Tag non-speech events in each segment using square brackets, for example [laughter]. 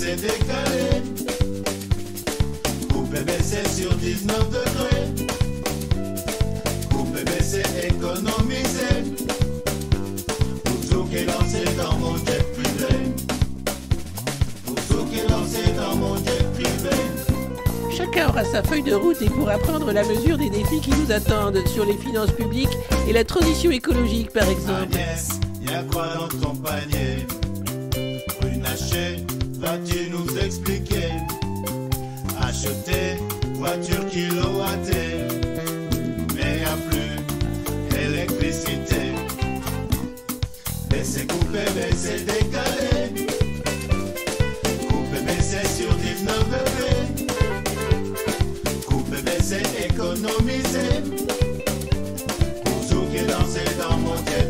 C'est décalé. Coupé, mais c'est sur 19 degrés. Coupé, mais c'est économisé. Pour qui est lancé dans mon jet privé. Pour qui est lancé dans mon jet privé. Chacun aura sa feuille de route et pourra prendre la mesure des défis qui nous attendent sur les finances publiques et la transition écologique par exemple. Agnès, y a quoi dans ton panier? Vas-tu nous expliquer Acheter voiture kilowattée, mais a plus électricité. Mais c'est décalé. Coupé, mais c'est sur 19 degrés. C'est économisé. Bouzou qui est lancé dans mon jet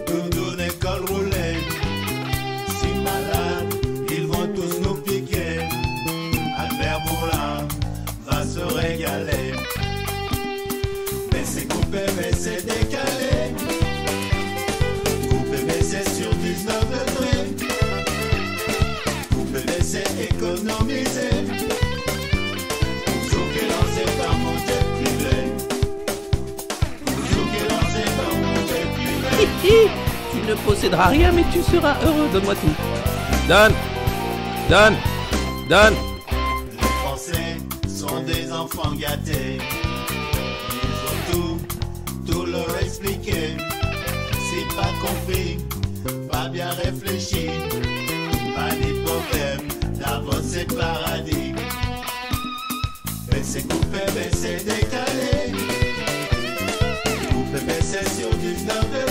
Tu ne posséderas rien mais tu seras heureux, donne-moi tout. Donne Donne Donne Les Français sont des enfants gâtés. Ils ont tout, tout leur expliqué. Si pas compris, pas bien réfléchi. Pas ni problème, d'abord c'est paradis. Mais c'est coupé, mais c'est décalé. Coupé, mais c'est sur 19 degrés.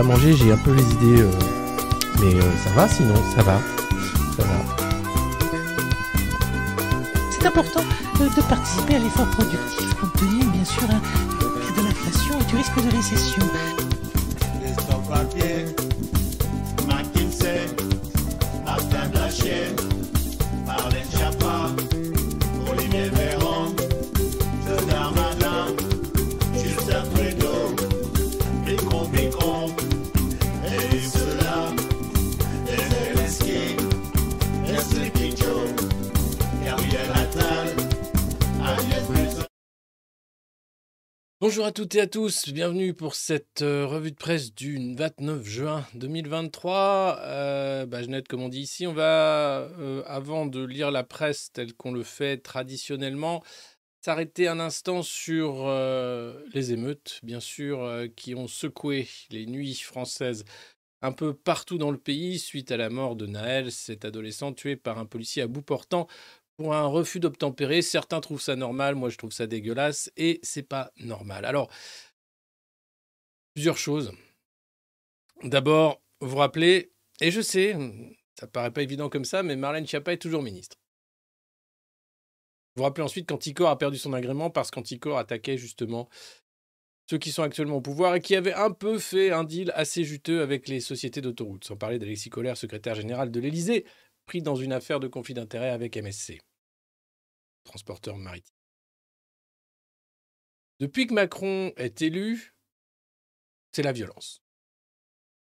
Pas mangé, j'ai un peu les idées. euh, Mais euh, ça va sinon, ça va. Ça va. C'est important euh, de participer à l'effort productif compte tenu bien sûr hein, de l'inflation et du risque de récession. Bonjour à toutes et à tous, bienvenue pour cette euh, revue de presse du 29 juin 2023. Euh, bah, comme on dit ici, on va, euh, avant de lire la presse telle qu'on le fait traditionnellement, s'arrêter un instant sur euh, les émeutes, bien sûr, qui ont secoué les nuits françaises un peu partout dans le pays suite à la mort de Naël, cet adolescent tué par un policier à bout portant pour un refus d'obtempérer. Certains trouvent ça normal, moi je trouve ça dégueulasse et c'est pas normal. Alors, Plusieurs choses. D'abord, vous rappelez, et je sais, ça paraît pas évident comme ça, mais Marlène Schiappa est toujours ministre. Vous rappelez ensuite qu'Anticor a perdu son agrément parce qu'Anticor attaquait justement ceux qui sont actuellement au pouvoir et qui avaient un peu fait un deal assez juteux avec les sociétés d'autoroutes, sans parler d'Alexis Collère, secrétaire général de l'Élysée, pris dans une affaire de conflit d'intérêt avec MSC, transporteur maritime. Depuis que Macron est élu, c'est la violence.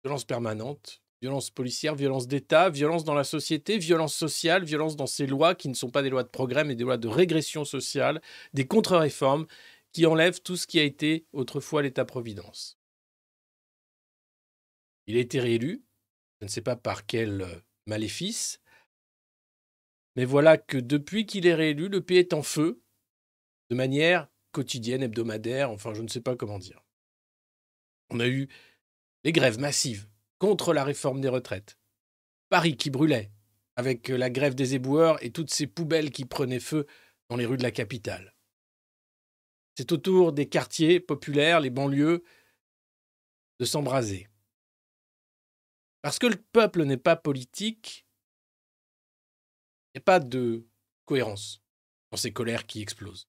Violence permanente, violence policière, violence d'État, violence dans la société, violence sociale, violence dans ces lois qui ne sont pas des lois de progrès, mais des lois de régression sociale, des contre-réformes qui enlèvent tout ce qui a été autrefois l'État-providence. Il a été réélu, je ne sais pas par quel euh, maléfice, mais voilà que depuis qu'il est réélu, le pays est en feu, de manière quotidienne, hebdomadaire, enfin je ne sais pas comment dire. On a eu les grèves massives contre la réforme des retraites. Paris qui brûlait, avec la grève des éboueurs et toutes ces poubelles qui prenaient feu dans les rues de la capitale. C'est au tour des quartiers populaires, les banlieues, de s'embraser. Parce que le peuple n'est pas politique, n'y a pas de cohérence dans ces colères qui explosent.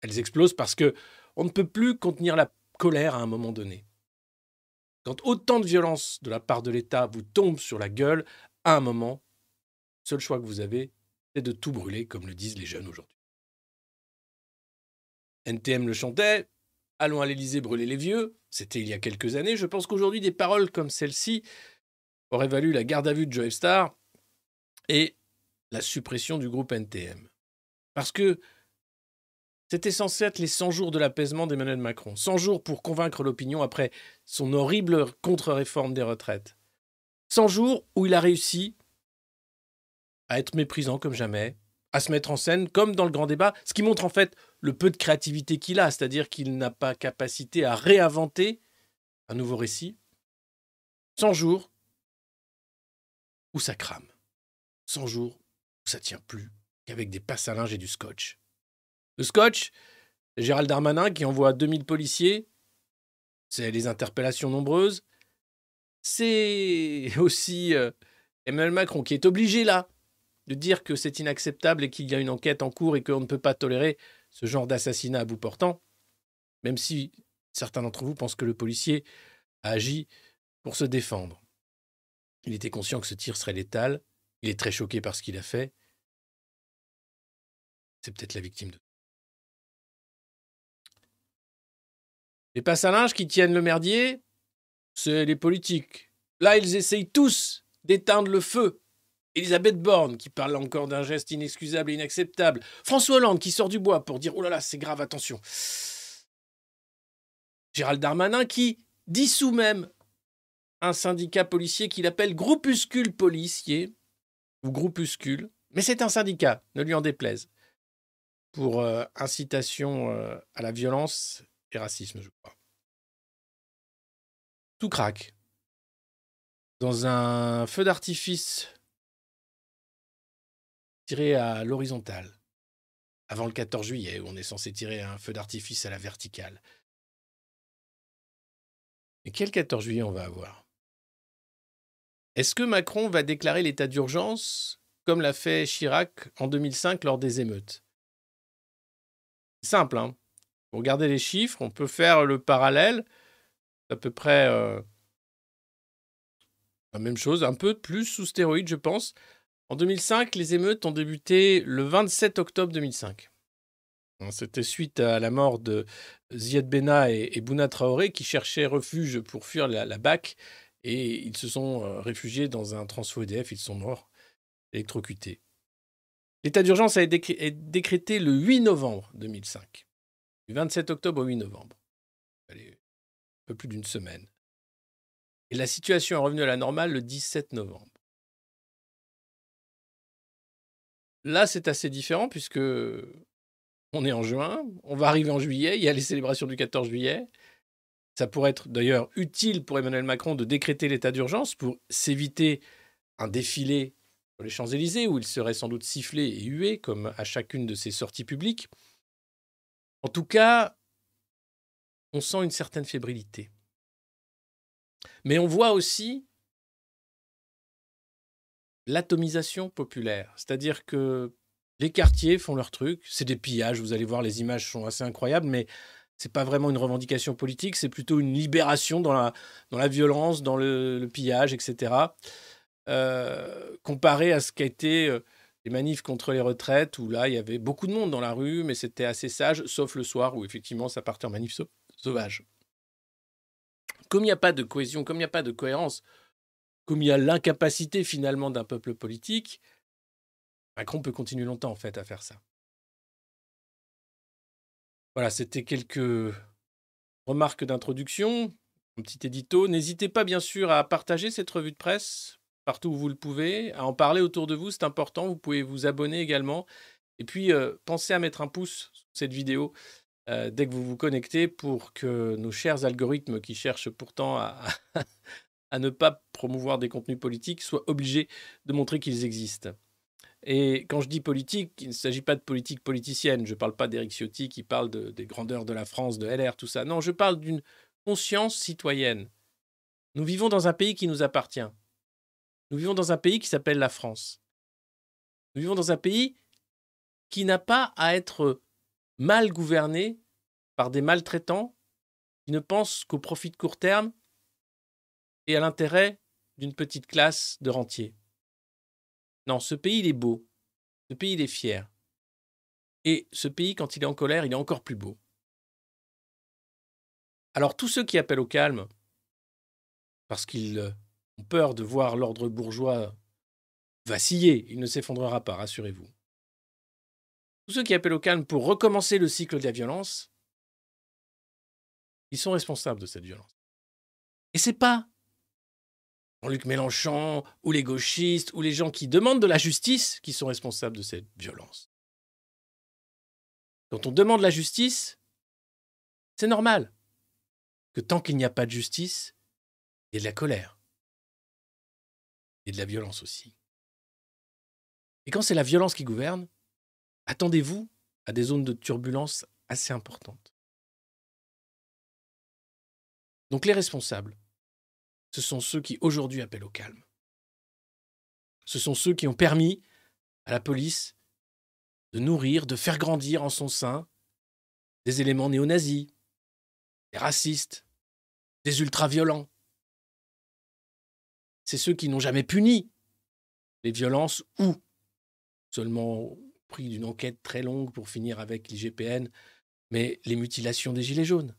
Elles explosent parce que on ne peut plus contenir la colère à un moment donné. Quand autant de violence de la part de l'État vous tombe sur la gueule, à un moment, le seul choix que vous avez, c'est de tout brûler, comme le disent les jeunes aujourd'hui. NTM le chantait, allons à l'Élysée brûler les vieux, c'était il y a quelques années. Je pense qu'aujourd'hui, des paroles comme celle-ci auraient valu la garde à vue de Joe Star et la suppression du groupe NTM. Parce que c'était censé être les 100 jours de l'apaisement d'Emmanuel Macron. 100 jours pour convaincre l'opinion après son horrible contre-réforme des retraites. 100 jours où il a réussi à être méprisant comme jamais, à se mettre en scène comme dans le grand débat, ce qui montre en fait le peu de créativité qu'il a, c'est-à-dire qu'il n'a pas capacité à réinventer un nouveau récit. 100 jours où ça crame. 100 jours ça tient plus qu'avec des passes à linge et du scotch. Le scotch, Gérald Darmanin qui envoie 2000 policiers, c'est les interpellations nombreuses. C'est [laughs] aussi euh, Emmanuel Macron qui est obligé là de dire que c'est inacceptable et qu'il y a une enquête en cours et qu'on ne peut pas tolérer ce genre d'assassinat à bout portant, même si certains d'entre vous pensent que le policier a agi pour se défendre. Il était conscient que ce tir serait létal, il est très choqué par ce qu'il a fait. C'est peut-être la victime de Les passes à linge qui tiennent le merdier, c'est les politiques. Là, ils essayent tous d'éteindre le feu. Elisabeth Borne qui parle encore d'un geste inexcusable et inacceptable. François Hollande qui sort du bois pour dire Oh là là, c'est grave, attention. Gérald Darmanin qui dissout même un syndicat policier qu'il appelle Groupuscule policier ou Groupuscule. Mais c'est un syndicat, ne lui en déplaise, pour euh, incitation euh, à la violence racisme, je crois. Tout craque. Dans un feu d'artifice tiré à l'horizontale, avant le 14 juillet, où on est censé tirer un feu d'artifice à la verticale. Mais quel 14 juillet on va avoir? Est-ce que Macron va déclarer l'état d'urgence comme l'a fait Chirac en 2005 lors des émeutes? Simple, hein Regardez les chiffres, on peut faire le parallèle. À peu près euh, la même chose, un peu plus sous stéroïdes, je pense. En 2005, les émeutes ont débuté le 27 octobre 2005. C'était suite à la mort de Ziad Bena et, Bouna Traoré qui cherchaient refuge pour fuir la, BAC et ils se sont euh, réfugiés dans un transfo EDF, ils sont morts, électrocutés. L'état d'urgence a été décrété le 8 novembre 2005 du 27 octobre au 8 novembre. Un peu plus d'une semaine. Et la situation est revenue à la normale le 17 novembre. Là, c'est assez différent puisque on est en juin, on va arriver en juillet, il y a les célébrations du 14 juillet. Ça pourrait être d'ailleurs utile pour Emmanuel Macron de décréter l'état d'urgence pour s'éviter un défilé sur les Champs-Élysées où il serait sans doute sifflé et hué comme à chacune de ses sorties publiques. En tout cas, on sent une certaine fébrilité. Mais on voit aussi l'atomisation populaire. C'est-à-dire que les quartiers font leur truc, c'est des pillages, vous allez voir, les images sont assez incroyables, mais c'est pas vraiment une revendication politique, c'est plutôt une libération dans la, dans la violence, dans le, pillage, etc. Euh, comparé à ce qu'a été euh, les manifs contre les retraites, où là, il y avait beaucoup de monde dans la rue, mais c'était assez sage, sauf le soir, où effectivement, ça partait en manif sau- sauvage. Comme il n'y a pas de cohésion, comme il n'y a pas de cohérence, comme il y a l'incapacité finalement d'un peuple politique, Macron peut continuer longtemps en fait à faire ça. Voilà, c'était quelques remarques d'introduction, un petit édito. N'hésitez pas bien sûr à partager cette revue de presse partout où vous le pouvez, à en parler autour de vous, c'est important. Vous pouvez vous abonner également. Et puis, euh, pensez à mettre un pouce sur cette vidéo euh, dès que vous vous connectez pour que nos chers algorithmes qui cherchent pourtant à, [laughs] à ne pas promouvoir des contenus politiques soient obligés de montrer qu'ils existent. Et quand je dis politique, il ne s'agit pas de politique politicienne. Je ne parle pas d'Éric Ciotti qui parle de- des grandeurs de la France, de LR, tout ça. Non, je parle d'une conscience citoyenne. Nous vivons dans un pays qui nous appartient. Nous vivons dans un pays qui s'appelle la France. Nous vivons dans un pays qui n'a pas à être mal gouverné par des maltraitants qui ne pensent qu'au profit de court terme et à l'intérêt d'une petite classe de rentiers. Non, ce pays, il est beau. Ce pays, il est fier. Et ce pays, quand il est en colère, il est encore plus beau. Alors tous ceux qui appellent au calme, parce qu'ils euh, ont peur de voir l'ordre bourgeois vaciller, il ne s'effondrera pas, rassurez-vous. Tous ceux qui appellent au calme pour recommencer le cycle de la violence, ils sont responsables de cette violence. Et c'est pas Jean-Luc Mélenchon ou les gauchistes ou les gens qui demandent de la justice qui sont responsables de cette violence. Quand on demande la justice, c'est normal que tant qu'il n'y a pas de justice, il y a de la colère et de la violence aussi. Et quand c'est la violence qui gouverne, attendez-vous à des zones de turbulence assez importantes. Donc les responsables, ce sont ceux qui aujourd'hui appellent au calme. Ce sont ceux qui ont permis à la police de nourrir, de faire grandir en son sein des éléments néo-nazis, des racistes, des ultra-violents. C'est ceux qui n'ont jamais puni les violences ou seulement pris d'une enquête très longue pour finir avec l'IGPN, mais les mutilations des Gilets jaunes.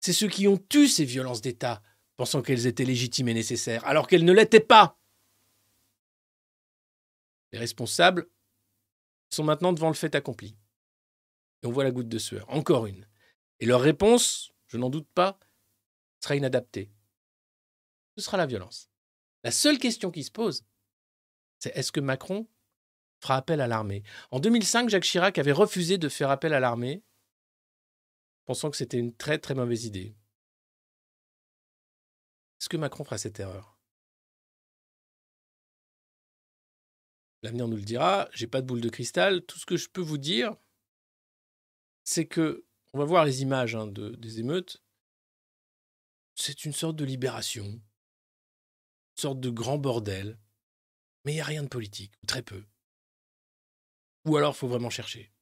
C'est ceux qui ont eu ces violences d'État, pensant qu'elles étaient légitimes et nécessaires, alors qu'elles ne l'étaient pas. Les responsables sont maintenant devant le fait accompli. Et on voit la goutte de sueur, encore une. Et leur réponse, je n'en doute pas, sera inadaptée. Ce sera la violence. La seule question qui se pose, c'est est-ce que Macron fera appel à l'armée? En 2005, Jacques Chirac avait refusé de faire appel à l'armée, pensant que c'était une très très mauvaise idée. Est-ce que Macron fera cette erreur? L'avenir nous le dira. J'ai pas de boule de cristal. Tout ce que je peux vous dire, c'est que on va voir les images hein, de, des émeutes. C'est une sorte de libération, une sorte de grand bordel, mais il n'y a rien de politique, ou très peu. Ou alors, il faut vraiment chercher.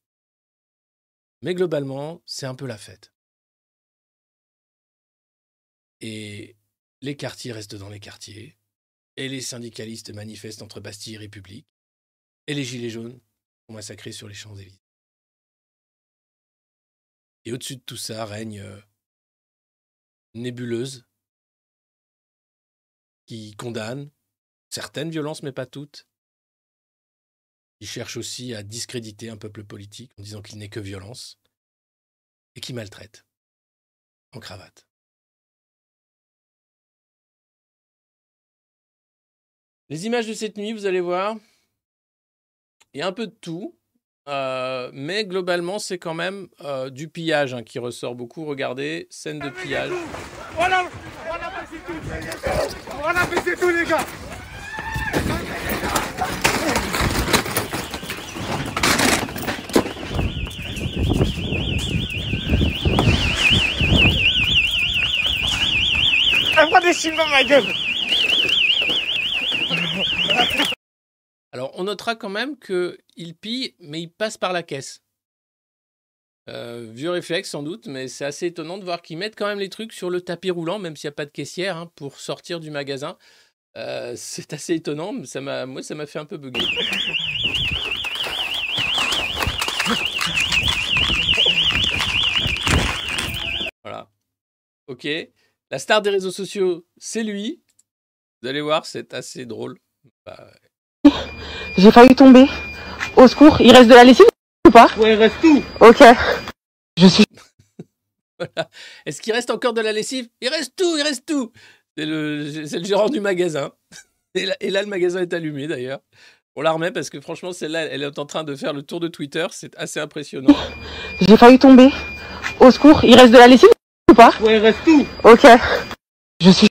Mais globalement, c'est un peu la fête. Et les quartiers restent dans les quartiers, et les syndicalistes manifestent entre Bastille et République, et les Gilets jaunes sont massacrés sur les Champs-Élysées. Et au-dessus de tout ça règne euh, nébuleuse qui condamne certaines violences, mais pas toutes, qui cherche aussi à discréditer un peuple politique en disant qu'il n'est que violence, et qui maltraite en cravate. Les images de cette nuit, vous allez voir, il y a un peu de tout, euh, mais globalement, c'est quand même euh, du pillage hein, qui ressort beaucoup. Regardez, scène de pillage. Voilà, a baissé tout. A baissé tout, les gars. Des dans. [laughs] Alors, on notera quand même qu'il pille, mais il passe par la caisse. Euh, vieux réflexe sans doute, mais c'est assez étonnant de voir qu'ils mettent quand même les trucs sur le tapis roulant, même s'il n'y a pas de caissière, hein, pour sortir du magasin. Euh, [laughs] c'est assez étonnant, mais ça m'a, ça m'a fait un peu bugger. Voilà. Ok. La star des réseaux sociaux, c'est lui. Vous allez voir, c'est assez drôle. Bah, J'ai failli tomber. Au secours, il reste de la lessive ou pas? Ouais, il reste tout. Ok. Je suis [laughs] Voilà. Est-ce qu'il reste encore de la lessive? Il reste tout, il reste tout. C'est le, c'est le gérant du magasin. [laughs] Et là, et là, le magasin est allumé d'ailleurs. On la remet parce que franchement, celle-là, elle est en train de faire le tour de Twitter. C'est assez impressionnant. [laughs] j'ai failli tomber. Au secours, il reste de la lessive ou pas? Ouais, il reste tout. Ok. Je suis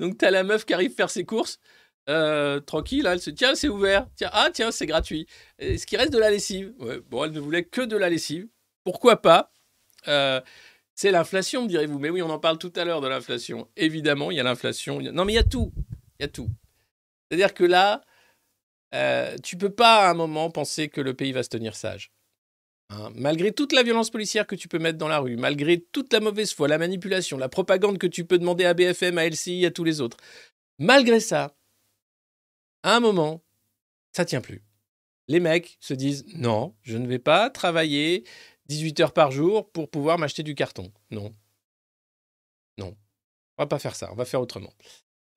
Donc, t'as la meuf qui arrive faire ses courses. Euh, tranquille, elle se dit tiens, c'est ouvert. Tiens, ah, tiens, c'est gratuit. Est-ce qu'il reste de la lessive Bon, elle ne voulait que de la lessive. Pourquoi pas? Euh, C'est l'inflation, me direz-vous. Mais oui, on en parle tout à l'heure de l'inflation. Évidemment, il y a l'inflation. A- Non, mais il y a tout. Il y a tout. C'est-à-dire que là, euh, tu peux pas à un moment penser que le pays va se tenir sage. Hein, malgré toute la violence policière que tu peux mettre dans la rue, malgré toute la mauvaise foi, la manipulation, la propagande que tu peux demander à BFM, à LCI, à tous les autres, malgré ça, à un moment, ça tient plus. Les mecs se disent non, je ne vais pas travailler 18 heures par jour pour pouvoir m'acheter du carton. Non. Non. On va pas faire ça, on va faire autrement.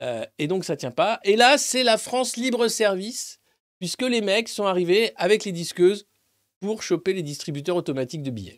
Euh, et donc ça tient pas. Et là, c'est la France libre service, puisque les mecs sont arrivés avec les disqueuses pour choper les distributeurs automatiques de billets.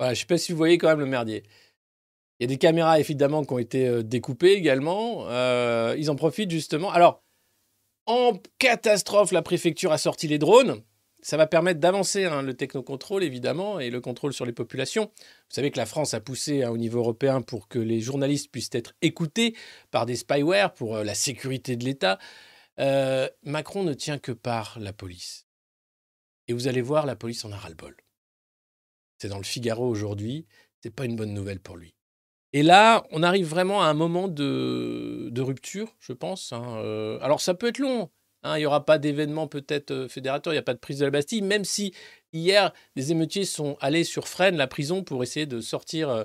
Je sais pas si vous voyez quand même le merdier. Il y a des caméras évidemment qui ont été euh, découpées également. Euh, ils en profitent justement. Alors, en catastrophe, la préfecture a sorti les drones. Ça va permettre d'avancer hein, le technocontrôle évidemment et le contrôle sur les populations. Vous savez que la France a poussé hein, au niveau européen pour que les journalistes puissent être écoutés par des spyware pour euh, la sécurité de l'État. Macron ne tient que par la police. Et vous allez voir, la police en a ras-le-bol. C'est dans le Figaro aujourd'hui. C'est pas une bonne nouvelle pour lui. Et là, on arrive vraiment à un moment de, rupture, je pense. hein. Euh, alors, ça peut être long. hein. Il n'y aura pas d'événement peut-être euh, fédérateur, il n'y a pas de prise de la Bastille, même si hier, des émeutiers sont allés sur Fresnes, la prison, pour essayer de sortir euh,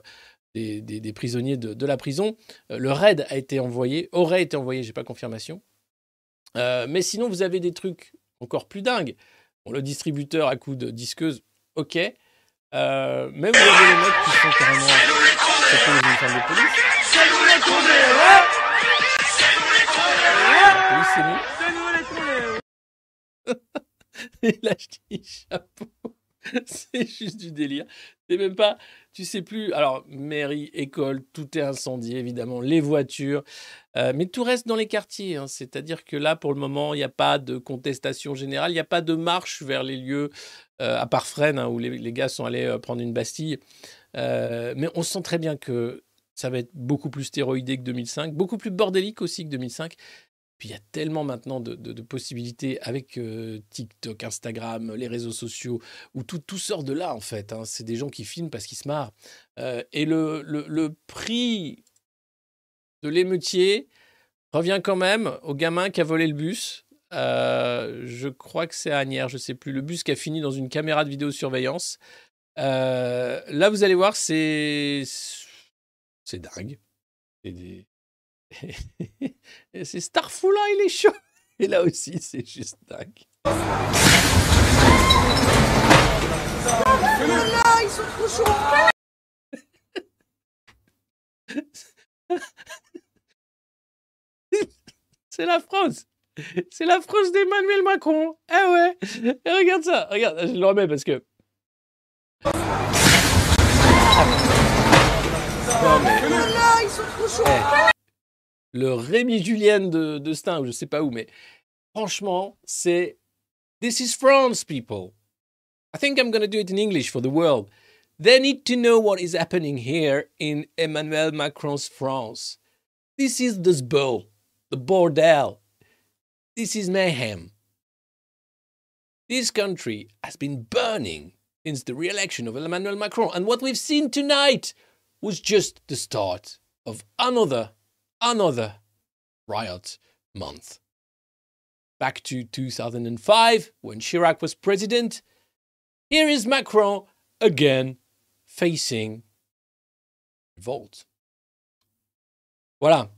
des, prisonniers de, la prison. Le raid a été envoyé, aurait été envoyé, j'ai pas confirmation. Mais sinon, vous avez des trucs encore plus dingues. Le distributeur à coup de disqueuse, ok. Euh, mais vous avez les mecs qui sont carrément chopés les uniformes de police. La police, c'est nous. Et là, je dis chapeau. [laughs] C'est juste du délire. C'est même pas, tu sais plus. Alors, mairie, école, tout est incendié, évidemment, les voitures. Euh, mais tout reste dans les quartiers. hein. C'est-à-dire que là, pour le moment, il n'y a pas de contestation générale, il n'y a pas de marche vers les lieux, euh, à part Fresnes, hein, où les, gars sont allés euh, prendre une Bastille. Mais on sent très bien que ça va être beaucoup plus stéroïdé que 2005, beaucoup plus bordélique aussi que 2005. Puis il y a tellement maintenant de, possibilités avec euh, TikTok, Instagram, les réseaux sociaux, où tout, tout sort de là en fait. hein. C'est des gens qui filment parce qu'ils se marrent. Euh, et le, le- prix de l'émeutier revient quand même au gamin qui a volé le bus. Euh, je crois que c'est à Agnières, je sais plus. Le bus qui a fini dans une caméra de vidéosurveillance. Là, vous allez voir, c'est c'est dingue. C'est des- [laughs] Et c'est Starfou là, il est chaud. Et là aussi, c'est juste dingue. [laughs] C'est la France. C'est la France d'Emmanuel Macron. Ah ouais. Et regarde ça. Regarde, je le remets parce que. Non, mais- Eh, Le Rémi Julien de, de Stein, ou je sais pas où, mais franchement, c'est. This is France, people. I think I'm going to do it in English for the world. They need to know what is happening here in Emmanuel Macron's France. This is the zbul, the bordel. This is mayhem. This country has been burning since the re election of Emmanuel Macron, and what we've seen tonight was just the start of another, another riot month. Back to 2005, when Chirac was president, here is Macron again facing revolt. Voilà.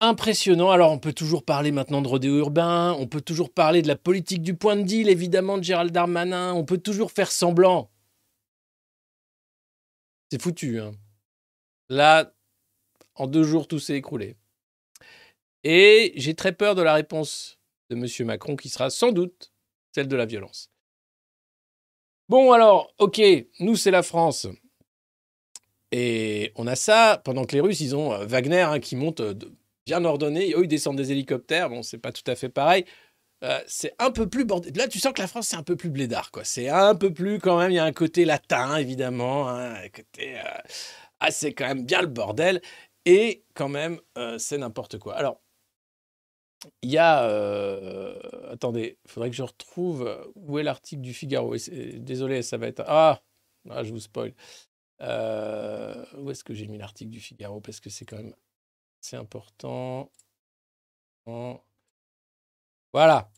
Impressionnant. Alors, on peut toujours parler maintenant de rodéo urbain, on peut toujours parler de la politique du point de deal, évidemment, de Gérald Darmanin, on peut toujours faire semblant. C'est foutu. Hein. Là, en deux jours, tout s'est écroulé. Et j'ai très peur de la réponse de M. Macron, qui sera sans doute celle de la violence. Bon, alors, ok, nous, c'est la France. Et on a ça pendant que les Russes, ils ont euh, Wagner hein, qui monte euh, bien ordonné. Eux, ils descendent des hélicoptères. Bon, c'est pas tout à fait pareil. Euh, c'est un peu plus bordé. Là, tu sens que la France, c'est un peu plus blédard, quoi. C'est un peu plus, quand même, il y a un côté latin, évidemment. hein, un côté. euh, Ah, c'est quand même bien le bordel. Et quand même, euh, c'est n'importe quoi. Alors, il y a. Attendez, il faudrait que je retrouve. Où est l'article du Figaro Et Désolé, ça va être. Ah, ah je vous spoil. Où est-ce que j'ai mis l'article du Figaro Parce que c'est quand même. C'est important. Voilà.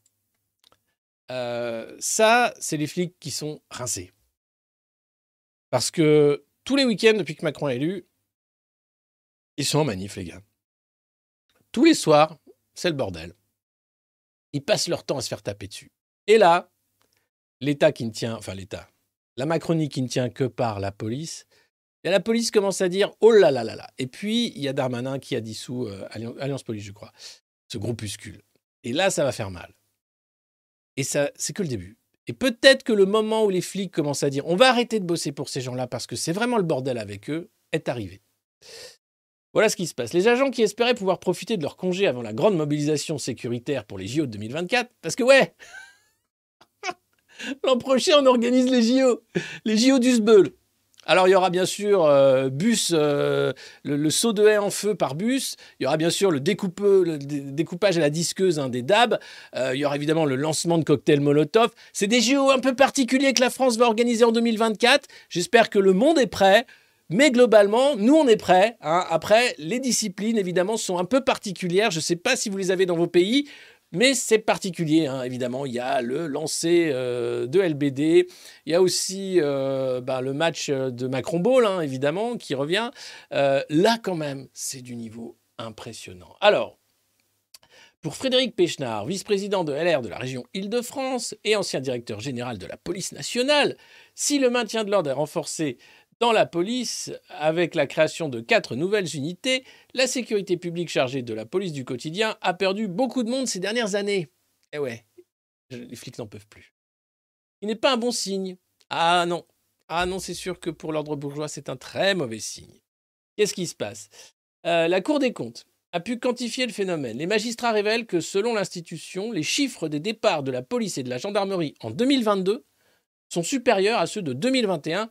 Euh, ça, c'est les flics qui sont rincés. Parce que tous les week-ends, depuis que Macron est élu, ils sont en manif, les gars. Tous les soirs, c'est le bordel. Ils passent leur temps à se faire taper dessus. Et là, l'État qui ne tient, enfin l'État, la Macronie qui ne tient que par la police, et la police commence à dire oh là là là là. Et puis, il y a Darmanin qui a dissous euh, Alliance, Police, je crois, ce groupuscule. Et là, ça va faire mal. Et ça, c'est que le début. Et peut-être que le moment où les flics commencent à dire on va arrêter de bosser pour ces gens-là parce que c'est vraiment le bordel avec eux est arrivé. Voilà ce qui se passe. Les agents qui espéraient pouvoir profiter de leur congé avant la grande mobilisation sécuritaire pour les JO de 2024, parce que ouais, [laughs] l'an prochain on organise les JO, les JO du Sbeul. Alors il y aura bien sûr euh, bus, euh, le, saut de haie en feu par bus. Il y aura bien sûr le, découpage à la disqueuse hein, des DAB. Euh, il y aura évidemment le lancement de cocktails Molotov. C'est des JO un peu particuliers que la France va organiser en 2024. J'espère que le monde est prêt. Mais globalement, nous, on est prêts. hein. Après, les disciplines, évidemment, sont un peu particulières. Je ne sais pas si vous les avez dans vos pays, mais c'est particulier, hein. évidemment. Il y a le lancer euh, de LBD. Il y a aussi euh, bah, le match euh, de Macron Ball, hein, évidemment, qui revient. Là, quand même, c'est du niveau impressionnant. Alors, pour Frédéric Pechnard, vice-président de LR de la région Île-de-France et ancien directeur général de la police nationale, si le maintien de l'ordre est renforcé dans la police, avec la création de quatre nouvelles unités, la sécurité publique chargée de la police du quotidien a perdu beaucoup de monde ces dernières années. Eh ouais, les flics n'en peuvent plus. Il n'est pas un bon signe. Ah non, ah non, c'est sûr que pour l'ordre bourgeois, c'est un très mauvais signe. Qu'est-ce qui se passe? Euh, La Cour des comptes a pu quantifier le phénomène. Les magistrats révèlent que selon l'institution, les chiffres des départs de la police et de la gendarmerie en 2022 sont supérieurs à ceux de 2021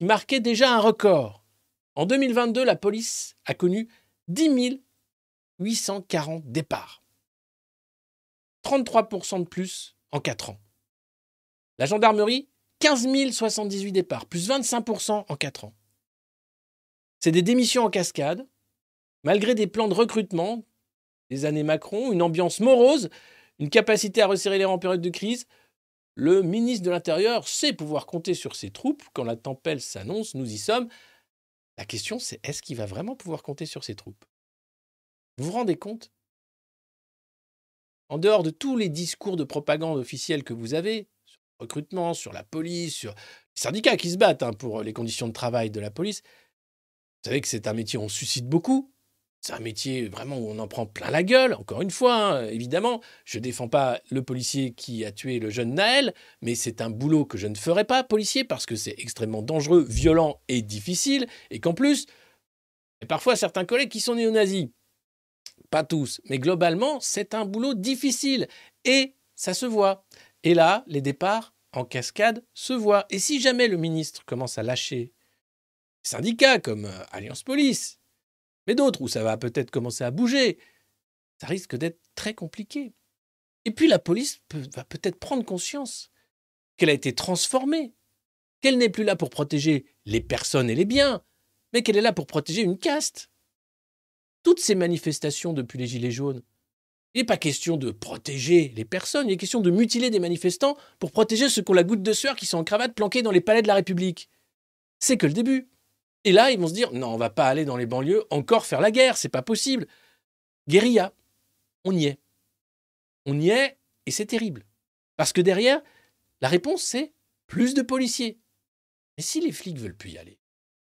qui marquait déjà un record. En 2022, la police a connu 10 840 départs. 33% de plus en 4 ans. La gendarmerie, 15 078 départs, plus 25% en 4 ans. C'est des démissions en cascade, malgré des plans de recrutement, des années Macron, une ambiance morose, une capacité à resserrer les rangs en période de crise, le ministre de l'Intérieur sait pouvoir compter sur ses troupes. Quand la tempête s'annonce, nous y sommes. La question, c'est est-ce qu'il va vraiment pouvoir compter sur ses troupes? Vous vous rendez compte? En dehors de tous les discours de propagande officiels que vous avez, sur recrutement, sur la police, sur les syndicats qui se battent hein, pour les conditions de travail de la police. Vous savez que c'est un métier où on suscite beaucoup. C'est un métier vraiment où on en prend plein la gueule, encore une fois, hein, évidemment. Je ne défends pas le policier qui a tué le jeune Naël, mais c'est un boulot que je ne ferai pas, policier, parce que c'est extrêmement dangereux, violent et difficile, et qu'en plus, a parfois certains collègues qui sont néo-nazis. Pas tous, mais globalement, c'est un boulot difficile, et ça se voit. Et là, les départs en cascade se voient. Et si jamais le ministre commence à lâcher syndicats comme euh, Alliance Police, d'autres où ça va peut-être commencer à bouger, ça risque d'être très compliqué. Et puis la police va peut-être prendre conscience qu'elle a été transformée, qu'elle n'est plus là pour protéger les personnes et les biens, mais qu'elle est là pour protéger une caste. Toutes ces manifestations depuis les Gilets jaunes, il n'est pas question de protéger les personnes, il est question de mutiler des manifestants pour protéger ceux qui ont la goutte de sueur qui sont en cravate planqués dans les palais de la République. C'est que le début. Et là, ils vont se dire non, on va pas aller dans les banlieues encore faire la guerre, c'est pas possible. Guérilla, on y est. On y est et c'est terrible. Parce que derrière, la réponse c'est plus de policiers. Mais si les flics veulent plus y aller,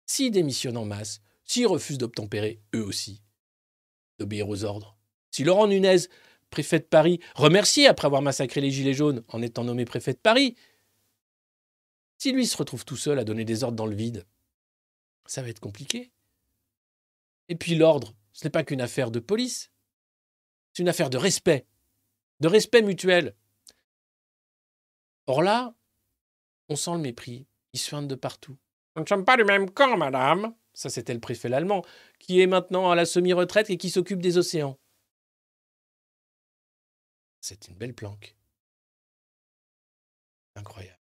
s'ils démissionnent en masse, s'ils refusent d'obtempérer eux aussi, d'obéir aux ordres, si Laurent Nunez, préfet de Paris, remercié après avoir massacré les Gilets jaunes en étant nommé préfet de Paris, si lui se retrouve tout seul à donner des ordres dans le vide, ça va être compliqué. Et puis l'ordre, ce n'est pas qu'une affaire de police, c'est une affaire de respect, de respect mutuel. Or là, on sent le mépris, il se de partout. Nous ne sommes pas du même camp, madame. Ça, c'était le préfet allemand, qui est maintenant à la semi-retraite et qui s'occupe des océans. C'est une belle planque. Incroyable.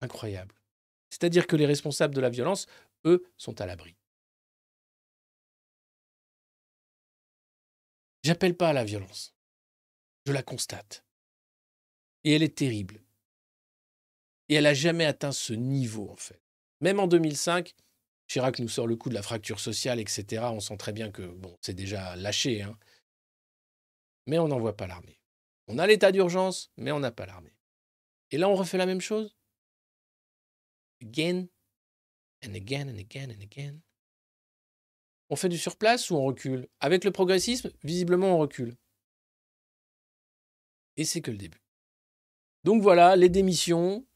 Incroyable. C'est-à-dire que les responsables de la violence, eux, sont à l'abri. J'appelle pas à la violence. Je la constate. Et elle est terrible. Et elle n'a jamais atteint ce niveau, en fait. Même en 2005, Chirac nous sort le coup de la fracture sociale, etc. On sent très bien que, bon, c'est déjà lâché. Hein. Mais on n'envoie pas l'armée. On a l'état d'urgence, mais on n'a pas l'armée. Et là, on refait la même chose? Again, again, and again, and again. On fait du surplace ou on recule? Avec le progressisme, visiblement, on recule. Et c'est que le début. Donc voilà, les démissions,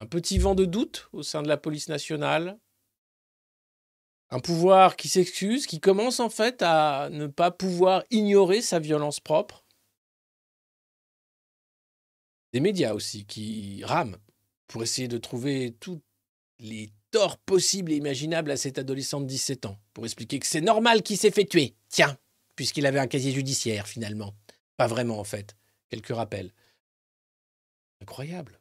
un petit vent de doute au sein de la police nationale, un pouvoir qui s'excuse, qui commence en fait à ne pas pouvoir ignorer sa violence propre. Des médias aussi qui rament pour essayer de trouver tous les torts possibles et imaginables à cet adolescent de 17 ans, pour expliquer que c'est normal qu'il s'est fait tuer. Tiens, puisqu'il avait un casier judiciaire finalement. Pas vraiment en fait. Quelques rappels. Incroyable.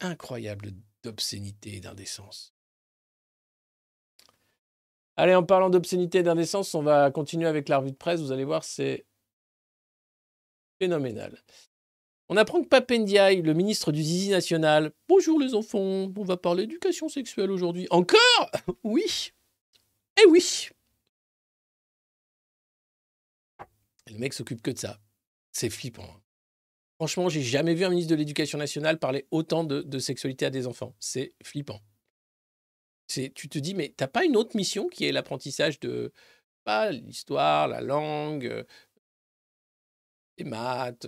Incroyable d'obscénité et d'indécence. Allez, en parlant d'obscénité et d'indécence, on va continuer avec la revue de presse. Vous allez voir, c'est phénoménal. On apprend que Papendiaï, le ministre du Zizi national, bonjour les enfants, on va parler d'éducation sexuelle aujourd'hui. Encore? [laughs] Oui Eh oui Le mec s'occupe que de ça. C'est flippant. hein. Franchement, j'ai jamais vu un ministre de l'Éducation nationale parler autant de, sexualité à des enfants. C'est flippant. C'est, tu te dis, mais t'as pas une autre mission qui est l'apprentissage de pas l'histoire, la langue, euh, les maths,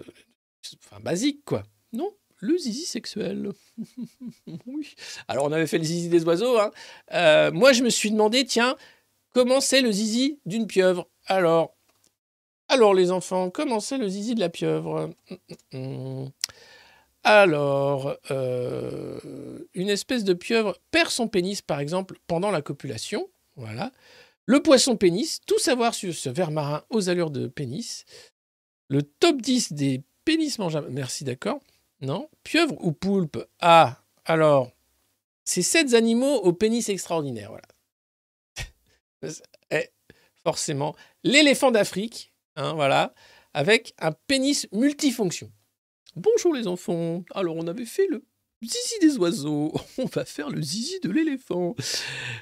enfin basique quoi. Non, le zizi sexuel. [laughs] oui. Alors on avait fait le zizi des oiseaux. hein. Euh, moi je me suis demandé, tiens, comment c'est le zizi d'une pieuvre? Alors, les enfants, comment c'est le zizi de la pieuvre? Alors, euh, une espèce de pieuvre perd son pénis, par exemple, pendant la copulation. Voilà. Le poisson pénis, tout savoir sur ce ver marin aux allures de pénis. Le top 10 des pénis mangeables. Merci, d'accord. Non. Pieuvre ou poulpe Ah, alors, c'est sept animaux au pénis extraordinaire. Voilà. [laughs] Eh, forcément. L'éléphant d'Afrique, hein, voilà, avec un pénis multifonction. Bonjour les enfants. Alors on avait fait le zizi des oiseaux. [laughs] On va faire le zizi de l'éléphant.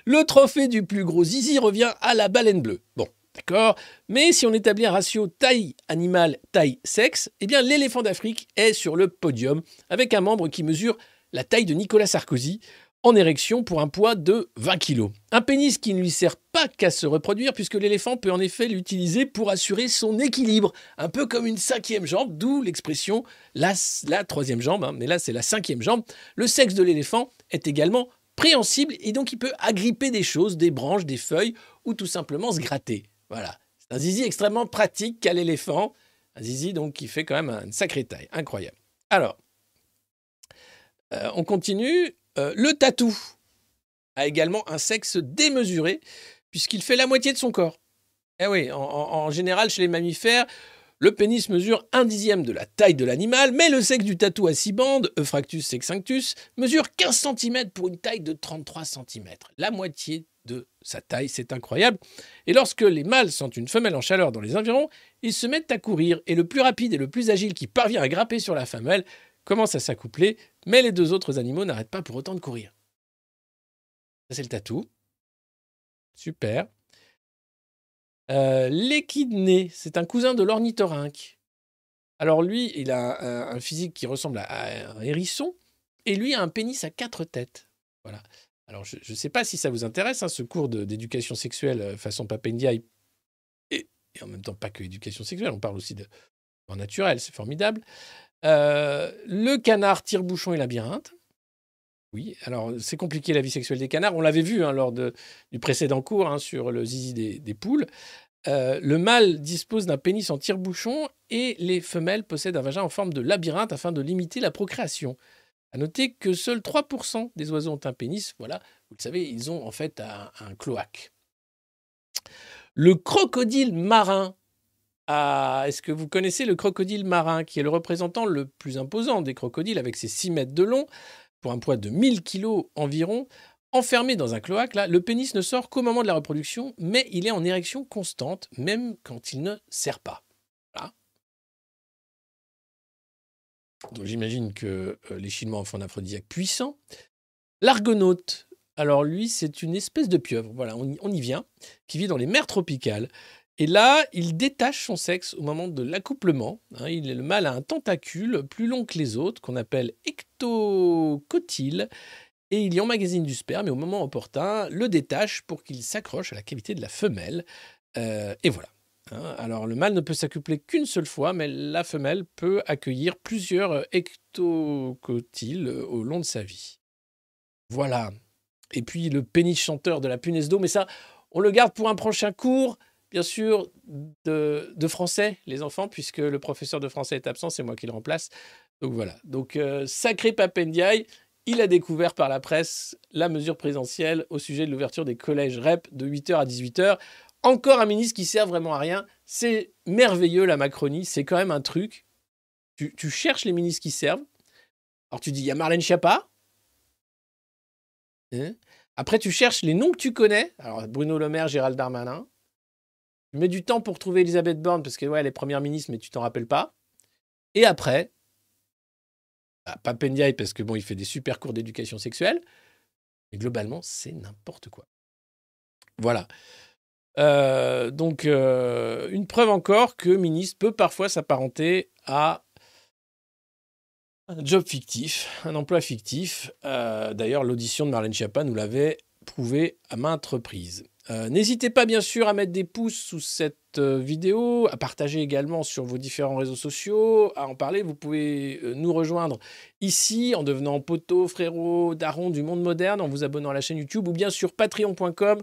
Le trophée du plus gros zizi revient à la baleine bleue. Bon, D'accord Mais si on établit un ratio taille animale, taille sexe, eh bien l'éléphant d'Afrique est sur le podium avec un membre qui mesure la taille de Nicolas Sarkozy en érection pour un poids de 20 kg. Un pénis qui ne lui sert pas qu'à se reproduire puisque l'éléphant peut en effet l'utiliser pour assurer son équilibre, un peu comme une cinquième jambe, d'où l'expression la, la troisième jambe, hein, mais là c'est la cinquième jambe. Le sexe de l'éléphant est également préhensible et donc il peut agripper des choses, des branches, des feuilles ou tout simplement se gratter. Voilà. C'est un zizi extrêmement pratique qu'a l'éléphant. Un zizi donc qui fait quand même une sacrée taille. Incroyable. Alors, euh, on continue. Euh, le tatou a également un sexe démesuré puisqu'il fait la moitié de son corps. Eh oui, en, général, chez les mammifères, le pénis mesure un dixième de la taille de l'animal, mais le sexe du tatou à six bandes, Euphractus sexunctus, mesure 15 cm pour une taille de 33 cm. La moitié sa taille, c'est incroyable. Et lorsque les mâles sentent une femelle en chaleur dans les environs, ils se mettent à courir, et le plus rapide et le plus agile qui parvient à grapper sur la femelle commence à s'accoupler, mais les deux autres animaux n'arrêtent pas pour autant de courir. Ça, c'est le tatou. Super. Euh, c'est un cousin de l'ornithorynque. Alors lui, il a un, un physique qui ressemble à un hérisson, et lui a un pénis à quatre têtes. Voilà. Alors, je ne sais pas si ça vous intéresse, hein, ce cours d'éducation sexuelle euh, façon Papendiaï, et, en même temps pas que éducation sexuelle, on parle aussi de en naturel, c'est formidable. Euh, le canard tire-bouchon et labyrinthe. Oui, alors c'est compliqué la vie sexuelle des canards. On l'avait vu hein, lors du précédent cours hein, sur le zizi des, des poules. Euh, le mâle dispose d'un pénis en tire-bouchon et les femelles possèdent un vagin en forme de labyrinthe afin de limiter la procréation. À noter que seuls 3% des oiseaux ont un pénis. Voilà, vous le savez, ils ont en fait un, cloaque. Le crocodile marin. Ah, Est-ce que vous connaissez le crocodile marin, qui est le représentant le plus imposant des crocodiles, avec ses 6 mètres de long, pour un poids de 1000 kg environ Enfermé dans un cloaque, là, le pénis ne sort qu'au moment de la reproduction, mais il est en érection constante, même quand il ne sert pas. Donc j'imagine que euh, les Chinois en font un aphrodisiaque puissant. L'argonaute, alors lui, c'est une espèce de pieuvre, voilà, on y, vient, qui vit dans les mers tropicales. Et là, il détache son sexe au moment de l'accouplement. hein. il, le mâle a un tentacule plus long que les autres, qu'on appelle ectocotyle, et il y emmagasine du sperme, et au moment opportun, le détache pour qu'il s'accroche à la cavité de la femelle. Euh, et voilà. Hein. Alors, le mâle ne peut s'accoupler qu'une seule fois, mais la femelle peut accueillir plusieurs ectocotyles au long de sa vie. Voilà. Et puis, le pénis chanteur de la punaise d'eau, mais ça, on le garde pour un prochain cours, bien sûr, de, de français, les enfants, puisque le professeur de français est absent, c'est moi qui le remplace. Donc voilà. Donc, euh, sacré Papendiaï, il a découvert par la presse la mesure présidentielle au sujet de l'ouverture des collèges REP de 8h à 18h. Encore un ministre qui sert vraiment à rien. C'est merveilleux la Macronie, c'est quand même un truc. Tu, cherches les ministres qui servent. Alors tu dis, il y a Marlène Schiappa. Hein? Après, tu cherches les noms que tu connais. Alors Bruno Le Maire, Gérald Darmanin. Tu mets du temps pour trouver Elisabeth Borne parce que ouais, est première ministre, mais tu t'en rappelles pas. Et après, bah, pas Pendiaï parce que bon, il fait des super cours d'éducation sexuelle. Mais globalement, c'est n'importe quoi. Voilà. Euh, donc, euh, une preuve encore que ministre peut parfois s'apparenter à un job fictif, un emploi fictif. Euh, D'ailleurs, l'audition de Marlène Schiappa nous l'avait prouvé à maintes reprises. N'hésitez pas bien sûr à mettre des pouces sous cette vidéo, à partager également sur vos différents réseaux sociaux, à en parler. Vous pouvez nous rejoindre ici en devenant poteau, frérot, daron du monde moderne, en vous abonnant à la chaîne YouTube ou bien sur patreon.com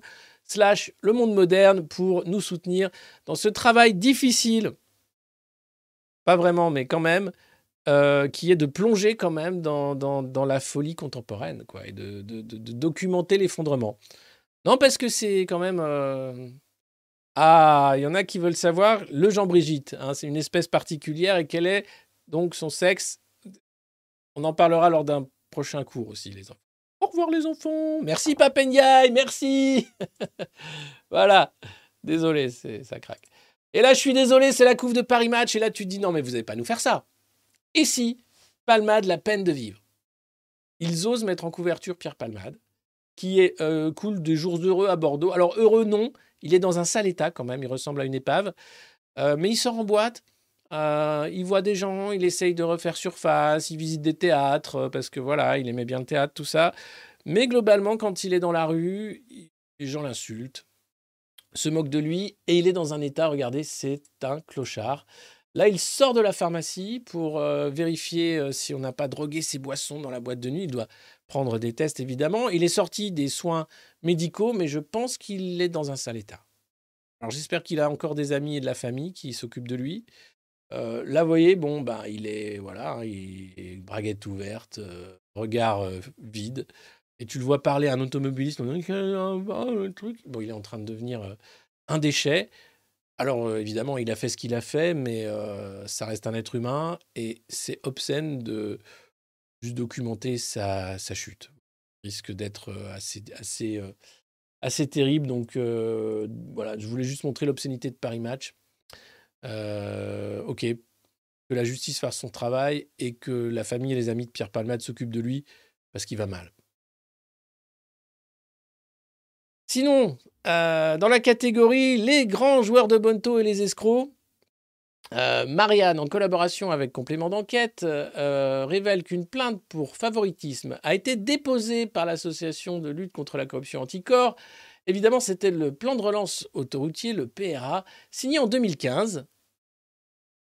le monde moderne pour nous soutenir dans ce travail difficile. Pas vraiment, mais quand même. euh, qui est de plonger quand même dans, dans, la folie contemporaine, quoi, et de documenter l'effondrement. Non, parce que c'est quand même. euh, Ah, il y en a qui veulent savoir. Le Jean-Brigitte, hein, c'est une espèce particulière et quel est donc son sexe On en parlera lors d'un prochain cours aussi, les enfants. Les enfants. Merci, Papendiaï, merci. [laughs] voilà. Désolé, ça craque. Et là, je suis désolé, c'est la couve de Paris Match. Et là, tu te dis non, mais vous n'allez pas nous faire ça. Et si Palmade, la peine de vivre? Ils osent mettre en couverture Pierre Palmade. qui est, euh, coule des jours heureux à Bordeaux. Alors heureux non, il est dans un sale état quand même, il ressemble à une épave, Euh, mais il sort en boîte. Euh, il voit des gens, il essaye de refaire surface, il visite des théâtres euh, parce que voilà, il aimait bien le théâtre, tout ça. Mais globalement, quand il est dans la rue, les gens l'insultent, se moquent de lui et il est dans un état, regardez, c'est un clochard. Là, il sort de la pharmacie pour euh, vérifier si on n'a pas drogué ses boissons dans la boîte de nuit. Il doit prendre des tests, évidemment. Il est sorti des soins médicaux, mais je pense qu'il est dans un sale état. Alors, j'espère qu'il a encore des amis et de la famille qui s'occupent de lui. Euh, là, vous voyez, bon, ben, il est, voilà, hein, il braguette ouverte, euh, regard euh, vide. Et tu le vois parler à un automobiliste, on dit, truc. Bon, il est en train de devenir un déchet. Alors, évidemment, il a fait ce qu'il a fait, mais ça reste un être humain et c'est obscène de juste documenter sa, sa chute. Il risque d'être assez, assez, assez terrible. Donc, voilà, je voulais juste montrer l'obscénité de Paris Match. Euh, ok, que la justice fasse son travail et que la famille et les amis de Pierre Palmade s'occupent de lui parce qu'il va mal. Sinon, euh, dans la catégorie les grands joueurs de Bonto et les escrocs, euh, Marianne, en collaboration avec Complément d'enquête, révèle qu'une plainte pour favoritisme a été déposée par l'association de lutte contre la corruption Anticor. Évidemment, c'était le plan de relance autoroutier, le PRA, signé en 2015.